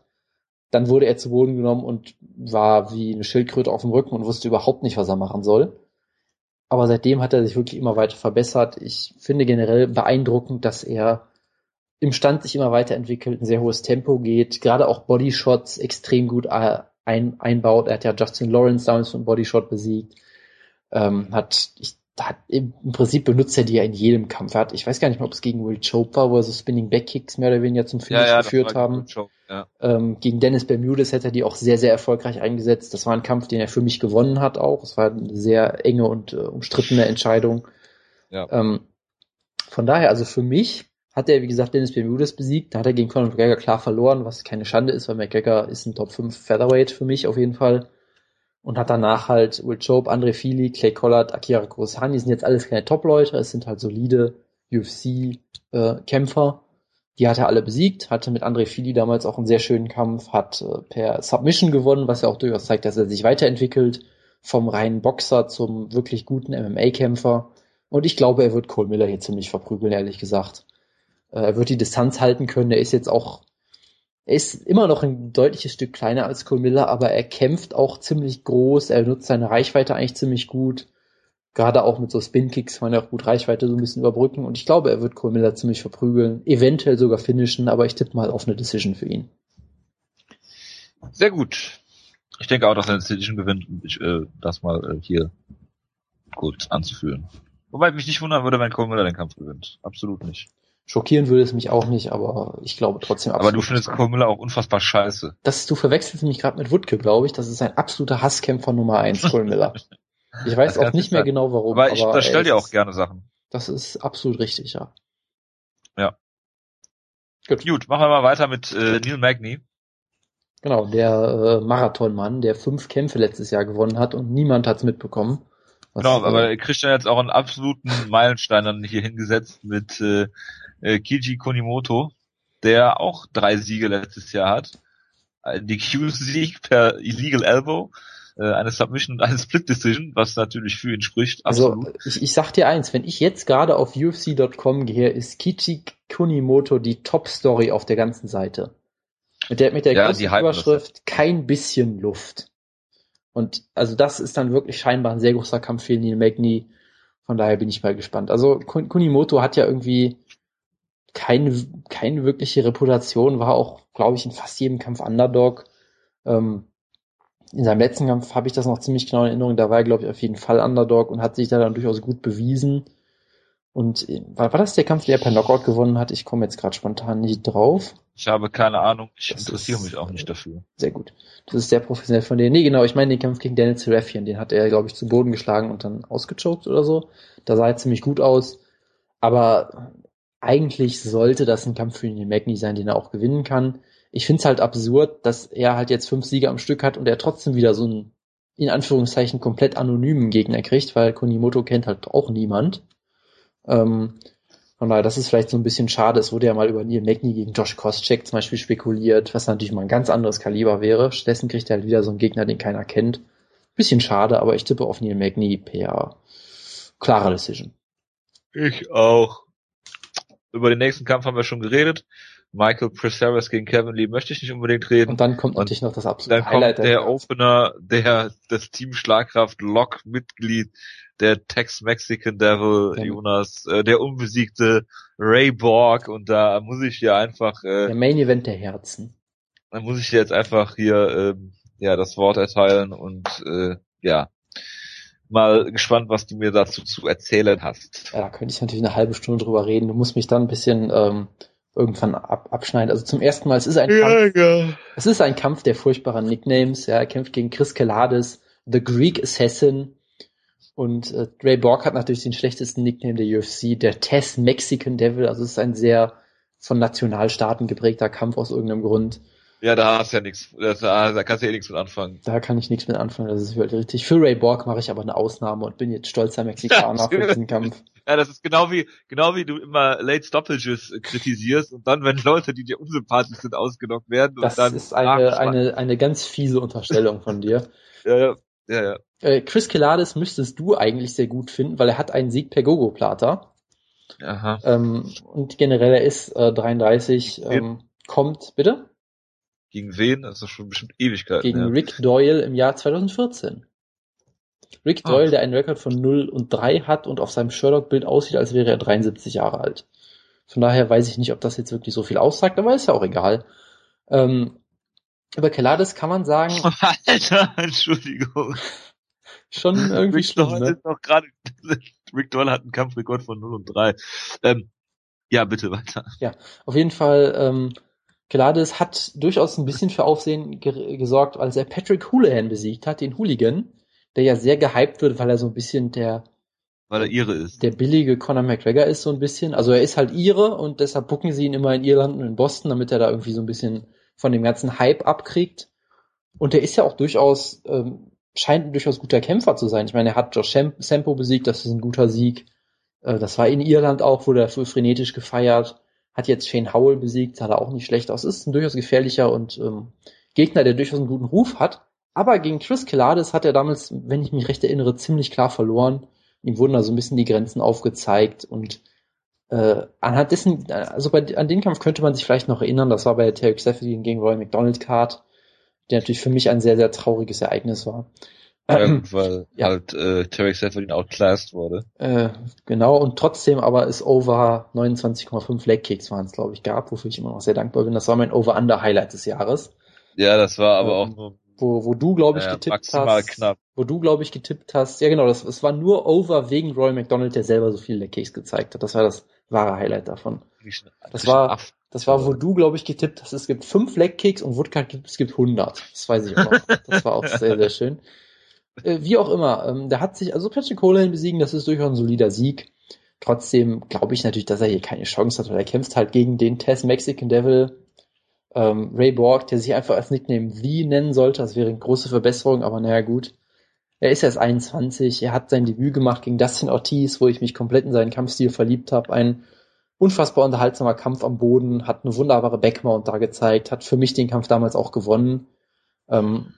Dann wurde er zu Boden genommen und war wie eine Schildkröte auf dem Rücken und wusste überhaupt nicht, was er machen soll. Aber seitdem hat er sich wirklich immer weiter verbessert. Ich finde generell beeindruckend, dass er im Stand sich immer weiterentwickelt, ein sehr hohes Tempo geht, gerade auch Bodyshots extrem gut ein, einbaut. Er hat ja Justin Lawrence damals von Bodyshot besiegt, ähm, hat, ich hat, im Prinzip benutzt er die ja in jedem Kampf. Er hat, ich weiß gar nicht mehr, ob es gegen Will Chope war, wo er so Spinning Back Kicks mehr oder weniger zum Finish ja, ja, geführt haben. ja. ähm, gegen Dennis Bermudes hätte er die auch sehr, sehr erfolgreich eingesetzt. Das war ein Kampf, den er für mich gewonnen hat auch. Es war eine sehr enge und äh, umstrittene Entscheidung. Ähm, von daher, also für mich hat er, wie gesagt, Dennis Bermudes besiegt. Da hat er gegen Conor McGregor klar verloren, was keine Schande ist, weil McGregor ist ein Top 5 Featherweight für mich auf jeden Fall und hat danach halt Will Chope, Andre Fili, Clay Collard, Akira Kurosani, sind jetzt alles keine Top-Leute, es sind halt solide UFC-Kämpfer. Äh, die hat er alle besiegt, hatte mit Andre Fili damals auch einen sehr schönen Kampf, hat äh, per Submission gewonnen, was ja auch durchaus zeigt, dass er sich weiterentwickelt, vom reinen Boxer zum wirklich guten MMA-Kämpfer. Und ich glaube, er wird Cole Miller hier ziemlich verprügeln, ehrlich gesagt. Äh, er wird die Distanz halten können, er ist jetzt auch er ist immer noch ein deutliches Stück kleiner als Cole Miller, aber er kämpft auch ziemlich groß. Er nutzt seine Reichweite eigentlich ziemlich gut. Gerade auch mit so Spin-Kicks kann er auch gut Reichweite so ein bisschen überbrücken. Und ich glaube, er wird Cole Miller ziemlich verprügeln. Eventuell sogar finishen, aber ich tippe mal auf eine Decision für ihn. Sehr gut. Ich denke auch, dass er eine Decision gewinnt, um ich, äh, das mal äh, hier kurz anzuführen. Wobei mich nicht wundern würde, wenn Cole Miller den Kampf gewinnt. Absolut nicht. Schockieren würde es mich auch nicht, aber ich glaube trotzdem absolut. Aber du findest Cole Miller auch unfassbar scheiße. Das, du verwechselst mich gerade mit Wutke, glaube ich. Das ist ein absoluter Hasskämpfer Nummer eins, Cole Miller. Ich weiß auch nicht mehr sein. genau warum. Aber ich unterstelle dir auch gerne Sachen. Das ist absolut richtig, ja. Ja. Gut. Gut, machen wir mal weiter mit äh, Neil Magny. Genau, der äh, Marathonmann, der fünf Kämpfe letztes Jahr gewonnen hat und niemand hat's mitbekommen. genau, aber er kriegt ja jetzt auch einen absoluten Meilenstein dann hier hingesetzt mit äh, äh, Kiji Konimoto, der auch drei Siege letztes Jahr hat. Ein DQ-Sieg per Illegal Elbow, äh, eine Submission und eine Split Decision, was natürlich für ihn spricht. Also, absolut. Also ich, ich sag dir eins, wenn ich jetzt gerade auf UFC.com gehe, ist Kichi Kunimoto die Top-Story auf der ganzen Seite. Mit der, mit der ja, großen Überschrift kein bisschen Luft. Und also das ist dann wirklich scheinbar ein sehr großer Kampf für Neil Magny. Von daher bin ich mal gespannt. Also Kunimoto hat ja irgendwie keine, keine wirkliche Reputation, war auch, glaube ich, in fast jedem Kampf Underdog. Ähm, in seinem letzten Kampf habe ich das noch ziemlich genau in Erinnerung. Da war er, glaube ich, auf jeden Fall Underdog und hat sich da dann durchaus gut bewiesen. Und äh, war, war das der Kampf, der per Knockout gewonnen hat? Ich komme jetzt gerade spontan nicht drauf. Ich habe keine Ahnung. Ich das interessiere mich auch nicht dafür. Sehr gut. Das ist sehr professionell von dir. Nee, genau. Ich meine den Kampf gegen Daniel Serafian. Den hat er, glaube ich, zu Boden geschlagen und dann ausgechoked oder so. Da sah er ziemlich gut aus. Aber eigentlich sollte das ein Kampf für den Magny sein, den er auch gewinnen kann. Ich finde es halt absurd, dass er halt jetzt fünf Siege am Stück hat und er trotzdem wieder so einen, in Anführungszeichen, komplett anonymen Gegner kriegt, weil Konimoto kennt halt auch niemand. Ähm, von daher, das ist vielleicht so ein bisschen schade. Es wurde ja mal über Neil Magny gegen Josh Koscheck zum Beispiel spekuliert, was natürlich mal ein ganz anderes Kaliber wäre. Stattdessen kriegt er halt wieder so einen Gegner, den keiner kennt. Bisschen schade, aber ich tippe auf Neil Magny per klarer Decision. Ich auch. Über den nächsten Kampf haben wir schon geredet. Michael Presaris gegen Kevin Lee möchte ich nicht unbedingt reden. Und dann kommt natürlich noch das absolute dann Highlight. Kommt der Opener, der das Team Schlagkraft Lock Mitglied der Tex Mexican Devil, ja. Jonas, äh, der unbesiegte Ray Borg und da muss ich hier einfach äh, der Main Event der Herzen. Da muss ich dir jetzt einfach hier äh, ja das Wort erteilen und äh, ja mal gespannt, was du mir dazu zu erzählen hast. Ja, da könnte ich natürlich eine halbe Stunde drüber reden. Du musst mich dann ein bisschen ähm, irgendwann ab, abschneiden. Also zum ersten Mal, es ist ein ja, Kampf, ja. es ist ein Kampf der furchtbaren Nicknames. Ja, er kämpft gegen Chris Kelades, The Greek Assassin, und äh, Ray Borg hat natürlich den schlechtesten Nickname der UFC, der Tess Mexican Devil. Also es ist ein sehr von Nationalstaaten geprägter Kampf aus irgendeinem Grund. Ja, da hast du ja nichts, da, da kannst du ja eh nichts mit anfangen. Da kann ich nichts mit anfangen, das ist wirklich richtig. Für Ray Borg mache ich aber eine Ausnahme und bin jetzt stolzer Mexikaner für diesen Kampf. Ja, das ist genau wie, genau wie du immer Late Stoppages kritisierst und dann, wenn Leute, die dir unsympathisch sind, ausgenockt werden. Das und dann, ist eine, eine, eine ganz fiese Unterstellung von dir. ja, ja, ja, ja. Äh, Chris Kelades müsstest du eigentlich sehr gut finden, weil er hat einen Sieg per Gogo-Plata. Aha. Ähm, und generell er ist äh, 33, ähm, kommt, bitte? Gegen wen? Das ist schon bestimmt Ewigkeit. Gegen ja. Rick Doyle im Jahr 2014. Rick ah. Doyle, der einen Rekord von 0 und 3 hat und auf seinem Sherlock-Bild aussieht, als wäre er 73 Jahre alt. Von daher weiß ich nicht, ob das jetzt wirklich so viel aussagt, aber ist ja auch egal. Ähm, über Kelades kann man sagen. Alter, Entschuldigung. Schon irgendwie Rick schlimm, ne? Ist noch grade, Rick Doyle hat einen Kampfrekord von 0 und 3. Ähm, ja, bitte weiter. Ja, auf jeden Fall, ähm, Kelades hat durchaus ein bisschen für Aufsehen ge gesorgt, als er Patrick Houlihan besiegt hat, den Hooligan, der ja sehr gehypt wird, weil er so ein bisschen der weil er ihre ist. Der billige Conor McGregor ist so ein bisschen. Also er ist halt ihre und deshalb bucken sie ihn immer in Irland und in Boston, damit er da irgendwie so ein bisschen von dem ganzen Hype abkriegt. Und er ist ja auch durchaus, ähm, scheint ein durchaus guter Kämpfer zu sein. Ich meine, er hat Josh Sempo besiegt, das ist ein guter Sieg. Äh, das war in Irland auch, wurde dafür frenetisch gefeiert. Hat jetzt Shane Howell besiegt, sah da auch nicht schlecht aus. Ist ein durchaus gefährlicher und ähm, Gegner, der durchaus einen guten Ruf hat. Aber gegen Chris Kelades hat er damals, wenn ich mich recht erinnere, ziemlich klar verloren. Ihm wurden da so ein bisschen die Grenzen aufgezeigt und äh, anhand dessen, also bei, an den Kampf könnte man sich vielleicht noch erinnern, das war bei Terry Seferdin gegen Roy McDonald Card, der natürlich für mich ein sehr, sehr trauriges Ereignis war. Ja, weil ja. halt äh, Terry Seferdin outclassed wurde. Äh, genau, und trotzdem aber ist Over 29,5 Leg Kicks waren es, glaube ich, gab, wofür ich immer noch sehr dankbar bin. Das war mein Over-Under-Highlight des Jahres. Ja, das war aber ähm, auch nur wo, wo du, glaube ich, ja, getippt hast. Knapp. Wo du, glaube ich, getippt hast. Ja, genau, das, das war nur over wegen Roy McDonald, der selber so viele Leg Kicks gezeigt hat. Das war das wahre Highlight davon. Das war, das war, wo du, glaube ich, getippt hast, es gibt fünf Leg Kicks und Woodcut gibt, es gibt 100. Das weiß ich auch noch. Das war auch sehr, sehr schön. Äh, wie auch immer, ähm, der hat sich, also Patrick Coleman besiegen, das ist durchaus ein solider Sieg. Trotzdem glaube ich natürlich, dass er hier keine Chance hat, weil er kämpft halt gegen den Test Mexican Devil, ähm, Ray Borg, der sich einfach als Nickname V nennen sollte. Das wäre eine große Verbesserung, aber naja, gut. Er ist erst 21, er hat sein Debüt gemacht gegen Dustin Ortiz, wo ich mich komplett in seinen Kampfstil verliebt habe. Ein unfassbar unterhaltsamer Kampf am Boden, hat eine wunderbare Backmount da gezeigt, hat für mich den Kampf damals auch gewonnen. Ähm,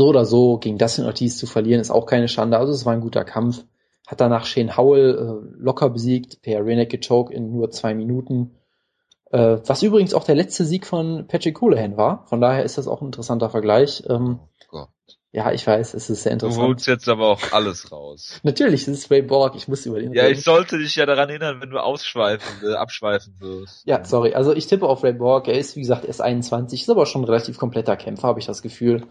so oder so, gegen Dustin Ortiz zu verlieren, ist auch keine Schande. Also es war ein guter Kampf. Hat danach Shane Howell äh, locker besiegt, per Renegade Choke in nur zwei Minuten. Äh, was übrigens auch der letzte Sieg von Patrick Houlihan war. Von daher ist das auch ein interessanter Vergleich. Ähm, oh ja, ich weiß, es ist sehr interessant. Du holst jetzt aber auch alles raus. Natürlich, es ist Ray Borg, ich muss über den Ja, reden. ich sollte dich ja daran erinnern, wenn du ausschweifen, äh, abschweifen wirst. Ja, sorry, also ich tippe auf Ray Borg, er ist wie gesagt erst 21, ist aber schon ein relativ kompletter Kämpfer, habe ich das Gefühl.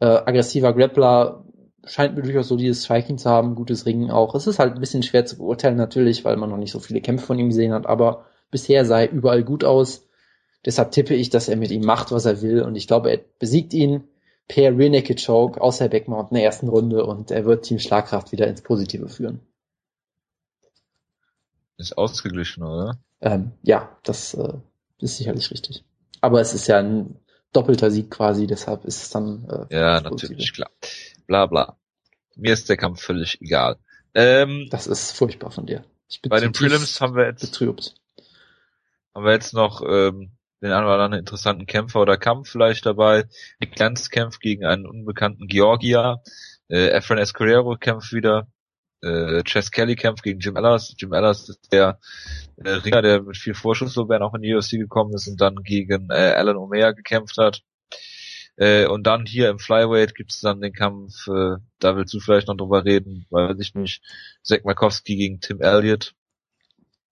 Äh, aggressiver Grappler, scheint mir durchaus so dieses Striking zu haben, gutes Ringen auch. Es ist halt ein bisschen schwer zu beurteilen natürlich, weil man noch nicht so viele Kämpfe von ihm gesehen hat, aber bisher sah er überall gut aus. Deshalb tippe ich, dass er mit ihm macht, was er will und ich glaube, er besiegt ihn per Rear Naked Choke aus der Backmount in der ersten Runde und er wird Team Schlagkraft wieder ins Positive führen. Ist ausgeglichen, oder? Ähm, ja, das äh, ist sicherlich richtig. Aber es ist ja ein doppelter Sieg quasi, deshalb ist es dann. Äh, ja, natürlich, klar. Bla bla. Mir ist der Kampf völlig egal. Ähm, das ist furchtbar von dir. bei den Prelims haben wir jetzt betrübt. Haben wir jetzt noch ähm, den einen oder anderen interessanten Kämpfer oder Kampf vielleicht dabei. Nick Lance kämpft gegen einen unbekannten Georgia. Äh, Efren Escurero kämpft wieder. Äh, Chess Kelly kämpft gegen Jim Ellis. Jim Ellis ist der äh, Ringer, der mit viel Vorschusslorbeeren auch in die UFC gekommen ist und dann gegen äh, Alan Omea gekämpft hat. Äh, und dann hier im Flyweight gibt es dann den Kampf, äh, da willst du vielleicht noch drüber reden, weiß ich nicht, Zach Markowski gegen Tim Elliott.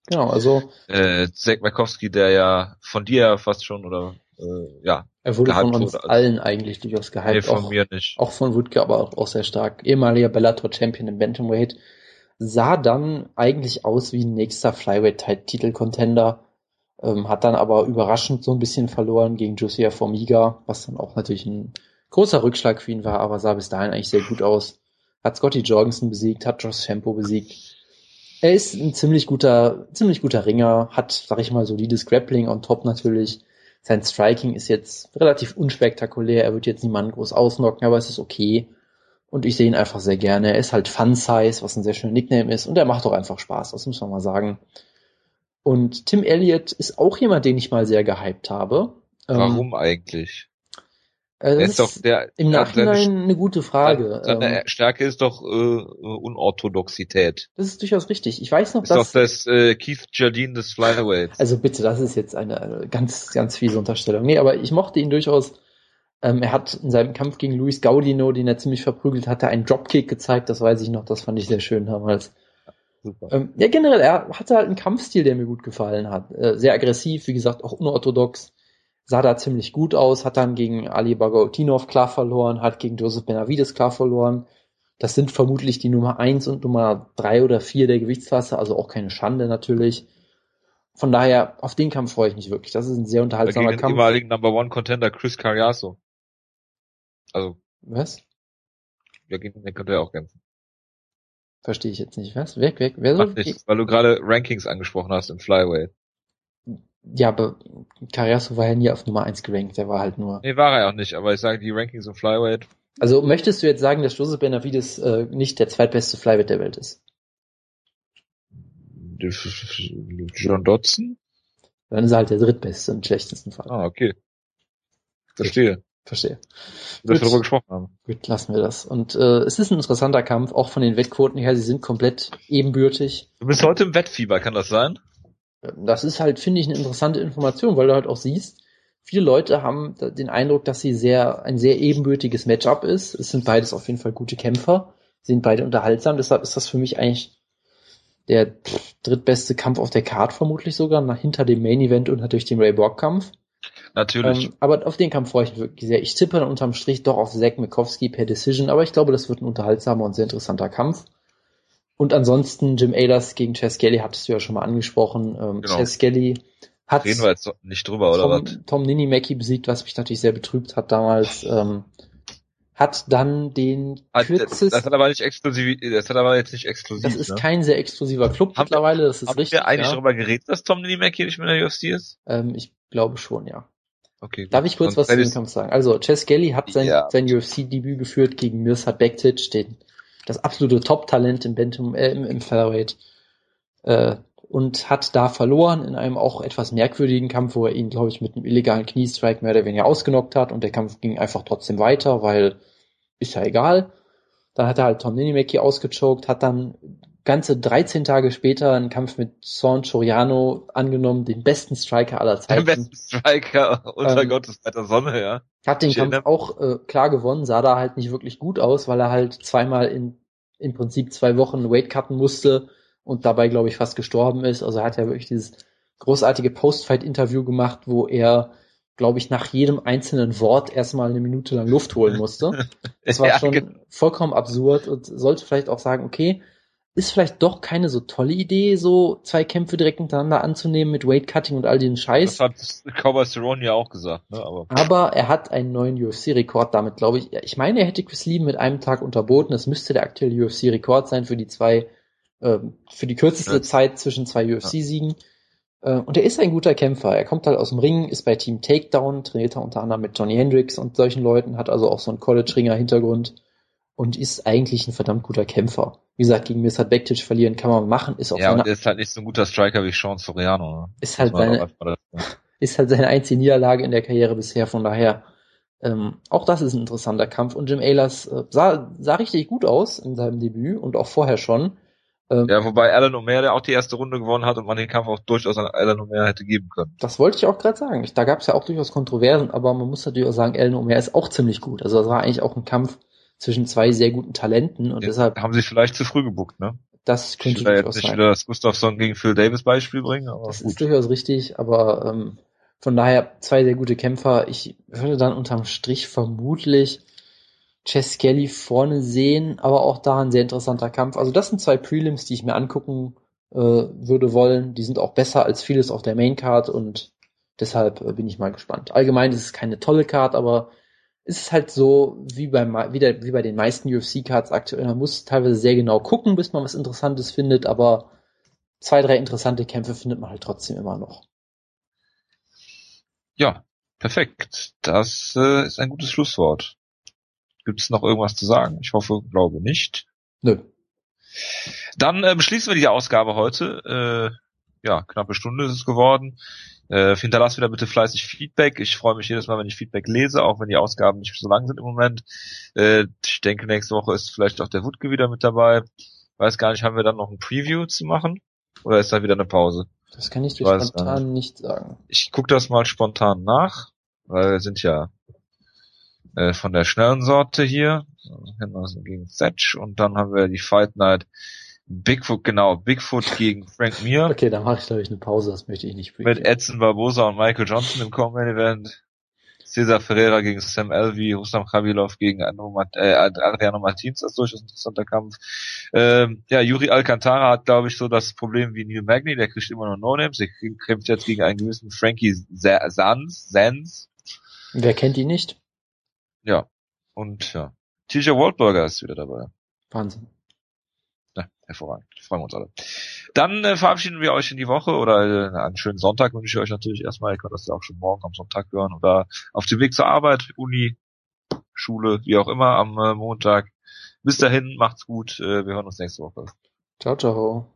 Genau, also. Äh, Zach Markowski, der ja von dir ja fast schon oder äh, ja. Er wurde von uns wurde, allen eigentlich durchaus gehypt. Nee, von auch, mir nicht. Auch von Woodke, aber auch, auch sehr stark. Ehemaliger Bellator-Champion im Bantamweight. Sah dann eigentlich aus wie ein nächster Flyweight-Titel-Contender. Ähm, hat dann aber überraschend so ein bisschen verloren gegen Josiah Formiga, was dann auch natürlich ein großer Rückschlag für ihn war, aber sah bis dahin eigentlich sehr gut aus. Hat Scotty Jorgensen besiegt, hat Josh Tempo besiegt er ist ein ziemlich guter, ziemlich guter Ringer, hat, sag ich mal, solides Grappling on top natürlich. Sein Striking ist jetzt relativ unspektakulär, er wird jetzt niemanden groß ausnocken, aber es ist okay. Und ich sehe ihn einfach sehr gerne. Er ist halt Fun Size, was ein sehr schöner Nickname ist, und er macht auch einfach Spaß, das muss man mal sagen. Und Tim Elliott ist auch jemand, den ich mal sehr gehypt habe. Ähm, Warum ähm, eigentlich? Also das ist, doch der, im Nachhinein seine, eine gute Frage. Seine ähm, Stärke ist doch äh, Unorthodoxität. Das ist durchaus richtig. Ich weiß noch, ist dass... Ist doch das äh, Keith Jardine des Flyweights. Also bitte, das ist jetzt eine, eine ganz, ganz fiese Unterstellung. Nee, aber ich mochte ihn durchaus. Ähm, er hat in seinem Kampf gegen Luis Gaudino, den er ziemlich verprügelt hatte, einen Dropkick gezeigt. Das weiß ich noch. Das fand ich sehr schön damals. Super. Ähm, ja, generell, er hatte halt einen Kampfstil, der mir gut gefallen hat. Äh, sehr aggressiv, wie gesagt, auch unorthodox sah da ziemlich gut aus, hat dann gegen Ali Bagautinov klar verloren, hat gegen Joseph Benavides klar verloren. Das sind vermutlich die Nummer eins und Nummer drei oder vier der Gewichtsklasse, also auch keine Schande natürlich. Von daher, auf den Kampf freue ich mich wirklich. Das ist ein sehr unterhaltsamer gegen Kampf. Gegen den ehemaligen Number One Contender Chris Cariaso. Also. Was? Ja, gegen den könnte er auch kämpfen. Verstehe ich jetzt nicht. Was? Weg, weg. Wer soll? Nicht, weil du gerade Rankings angesprochen hast im Flyweight. Ja, aber Carriazo war ja nie auf Nummer 1 gerankt, der war halt nur. Nee, war er auch nicht, aber ich sage die Rankings im Flyweight. Also möchtest du jetzt sagen, dass Joseph Benavides äh, nicht der zweitbeste Flyweight der Welt ist? John Dodson? Dann ist er halt der drittbeste im schlechtesten Fall. Ah, okay. Verstehe. Verstehe. Dass wir darüber gesprochen haben. Gut, lassen wir das. Und äh, es ist ein interessanter Kampf, auch von den Wettquoten her, sie sind komplett ebenbürtig. Du bist heute im Wettfieber, kann das sein? Das ist halt, finde ich, eine interessante Information, weil du halt auch siehst, viele Leute haben den Eindruck, dass sie sehr, ein sehr ebenbürtiges Matchup ist. Es sind beides auf jeden Fall gute Kämpfer, sind beide unterhaltsam, deshalb ist das für mich eigentlich der drittbeste Kampf auf der Card vermutlich sogar, nach hinter dem Main Event und natürlich dem Ray Borg Kampf. Natürlich. Ähm, aber auf den Kampf freue ich mich wirklich sehr. Ich tippe dann unterm Strich doch auf Zack Mikowski per Decision, aber ich glaube, das wird ein unterhaltsamer und sehr interessanter Kampf. Und ansonsten Jim Ayers gegen Chess Kelly hattest du ja schon mal angesprochen. Ähm, genau. Chess Kelly hat Reden wir jetzt nicht drüber, oder Tom, was? Tom Ninimaki besiegt, was mich natürlich sehr betrübt hat damals. Ähm, hat dann den hat, kürzesten, Das hat aber nicht exklusiv, das hat aber jetzt nicht exklusiv. Das ist ne? kein sehr exklusiver Club haben mittlerweile, das ist haben richtig. Haben wir eigentlich ja. darüber geredet, dass Tom Ninimaki nicht mehr in der UFC ist? Ähm, ich glaube schon, ja. Okay. Darf ich kurz was zu dem Kampf sagen? Also, Chess Kelly hat sein, ja. sein UFC-Debüt geführt gegen Mirsad Bektic, den das absolute Top-Talent im Bantam, äh, im, im Featherweight, äh, und hat da verloren in einem auch etwas merkwürdigen Kampf, wo er ihn, glaube ich, mit einem illegalen Kniestrike mehr oder weniger ausgenockt hat und der Kampf ging einfach trotzdem weiter, weil ist ja egal. Dann hat er halt Tom Ninimaki ausgechoked, hat dann ganze 13 Tage später einen Kampf mit Son Choriano angenommen, den besten Striker aller Zeiten. Den besten Striker unter ähm, Gottes weiter Sonne, ja. Hat den ich Kampf auch äh, klar gewonnen, sah da halt nicht wirklich gut aus, weil er halt zweimal in im Prinzip zwei Wochen Weight cutten musste und dabei, glaube ich, fast gestorben ist. Also er hat ja wirklich dieses großartige Post-Fight-Interview gemacht, wo er glaube ich, nach jedem einzelnen Wort erstmal eine Minute lang Luft holen musste. Das war ja, schon genau. vollkommen absurd und sollte vielleicht auch sagen, okay, ist vielleicht doch keine so tolle Idee, so zwei Kämpfe direkt hintereinander anzunehmen mit Weight Cutting und all den Scheiß. Das hat Cowboy Cerrone ja auch gesagt, ne? Aber, Aber er hat einen neuen UFC-Rekord damit, glaube ich. Ich meine, er hätte Chris Lee mit einem Tag unterboten. Das müsste der aktuelle UFC-Rekord sein für die zwei, äh, für die kürzeste ja. Zeit zwischen zwei UFC-Siegen. Ja. Äh, und er ist ein guter Kämpfer. Er kommt halt aus dem Ring, ist bei Team Takedown, trainiert er unter anderem mit Johnny Hendricks und solchen Leuten, hat also auch so einen College-Ringer-Hintergrund und ist eigentlich ein verdammt guter Kämpfer. Wie gesagt, gegen Mirsad Bektic verlieren kann man machen, ist auch Ja, und er ist halt nicht so ein guter Striker wie Sean Soriano. Ne? Ist halt seine, ist halt seine einzige Niederlage in der Karriere bisher, von daher, ähm, auch das ist ein interessanter Kampf und Jim Ehlers äh, sah, sah richtig gut aus in seinem Debüt und auch vorher schon. Ähm, ja, wobei Alan Omer, der auch die erste Runde gewonnen hat und man den Kampf auch durchaus an Alan Omer hätte geben können. Das wollte ich auch gerade sagen. Da gab es ja auch durchaus Kontroversen, aber man muss natürlich auch sagen, Alan Omer ist auch ziemlich gut. Also das war eigentlich auch ein Kampf zwischen zwei sehr guten Talenten und ja, deshalb haben sie vielleicht zu früh gebuckt, ne? Das könnte ich jetzt nicht sein. wieder das Gustafsson gegen Phil Davis Beispiel bringen, aber das gut. ist durchaus richtig, aber ähm, von daher zwei sehr gute Kämpfer. Ich würde dann unterm Strich vermutlich Chess Kelly vorne sehen, aber auch da ein sehr interessanter Kampf. Also das sind zwei Prelims, die ich mir angucken äh, würde wollen. Die sind auch besser als vieles auf der Maincard und deshalb äh, bin ich mal gespannt. Allgemein ist es keine tolle Card, aber es ist halt so wie bei, wie, der, wie bei den meisten UFC-Cards aktuell. Man muss teilweise sehr genau gucken, bis man was Interessantes findet, aber zwei, drei interessante Kämpfe findet man halt trotzdem immer noch. Ja, perfekt. Das äh, ist ein gutes Schlusswort. Gibt es noch irgendwas zu sagen? Ich hoffe, glaube nicht. Nö. Dann äh, beschließen wir die Ausgabe heute. Äh, ja, knappe Stunde ist es geworden. Äh, hinterlasst wieder bitte fleißig Feedback. Ich freue mich jedes Mal, wenn ich Feedback lese, auch wenn die Ausgaben nicht so lang sind im Moment. Äh, ich denke, nächste Woche ist vielleicht auch der Wutke wieder mit dabei. Weiß gar nicht, haben wir dann noch ein Preview zu machen? Oder ist da wieder eine Pause? Das kann ich dir Weiß spontan nicht sagen. Ich gucke das mal spontan nach, weil wir sind ja äh, von der schnellen Sorte hier. Henderson gegen Setch und dann haben wir die Fight Night Bigfoot, genau, Bigfoot gegen Frank Mir. Okay, dann mache ich glaube ich eine Pause, das möchte ich nicht Mit Edson Barbosa und Michael Johnson im Common Event. Cesar Ferreira gegen Sam Elvey, Rustam Khabilov gegen äh, Adriano Martins, das ist durchaus ein interessanter Kampf. Ähm, ja, Yuri Alcantara hat, glaube ich, so das Problem wie Neil Magny, der kriegt immer nur No-Names, der kämpft jetzt gegen einen gewissen Frankie Sands, Sands. Wer kennt ihn nicht? Ja. Und ja. TJ Waldburger ist wieder dabei. Wahnsinn. Ja, hervorragend. Freuen wir uns alle. Dann äh, verabschieden wir euch in die Woche oder äh, einen schönen Sonntag wünsche ich euch natürlich erstmal. Ihr könnt das ja auch schon morgen am Sonntag hören oder auf dem Weg zur Arbeit, Uni, Schule, wie auch immer am äh, Montag. Bis dahin, macht's gut. Äh, wir hören uns nächste Woche. Ciao, ciao.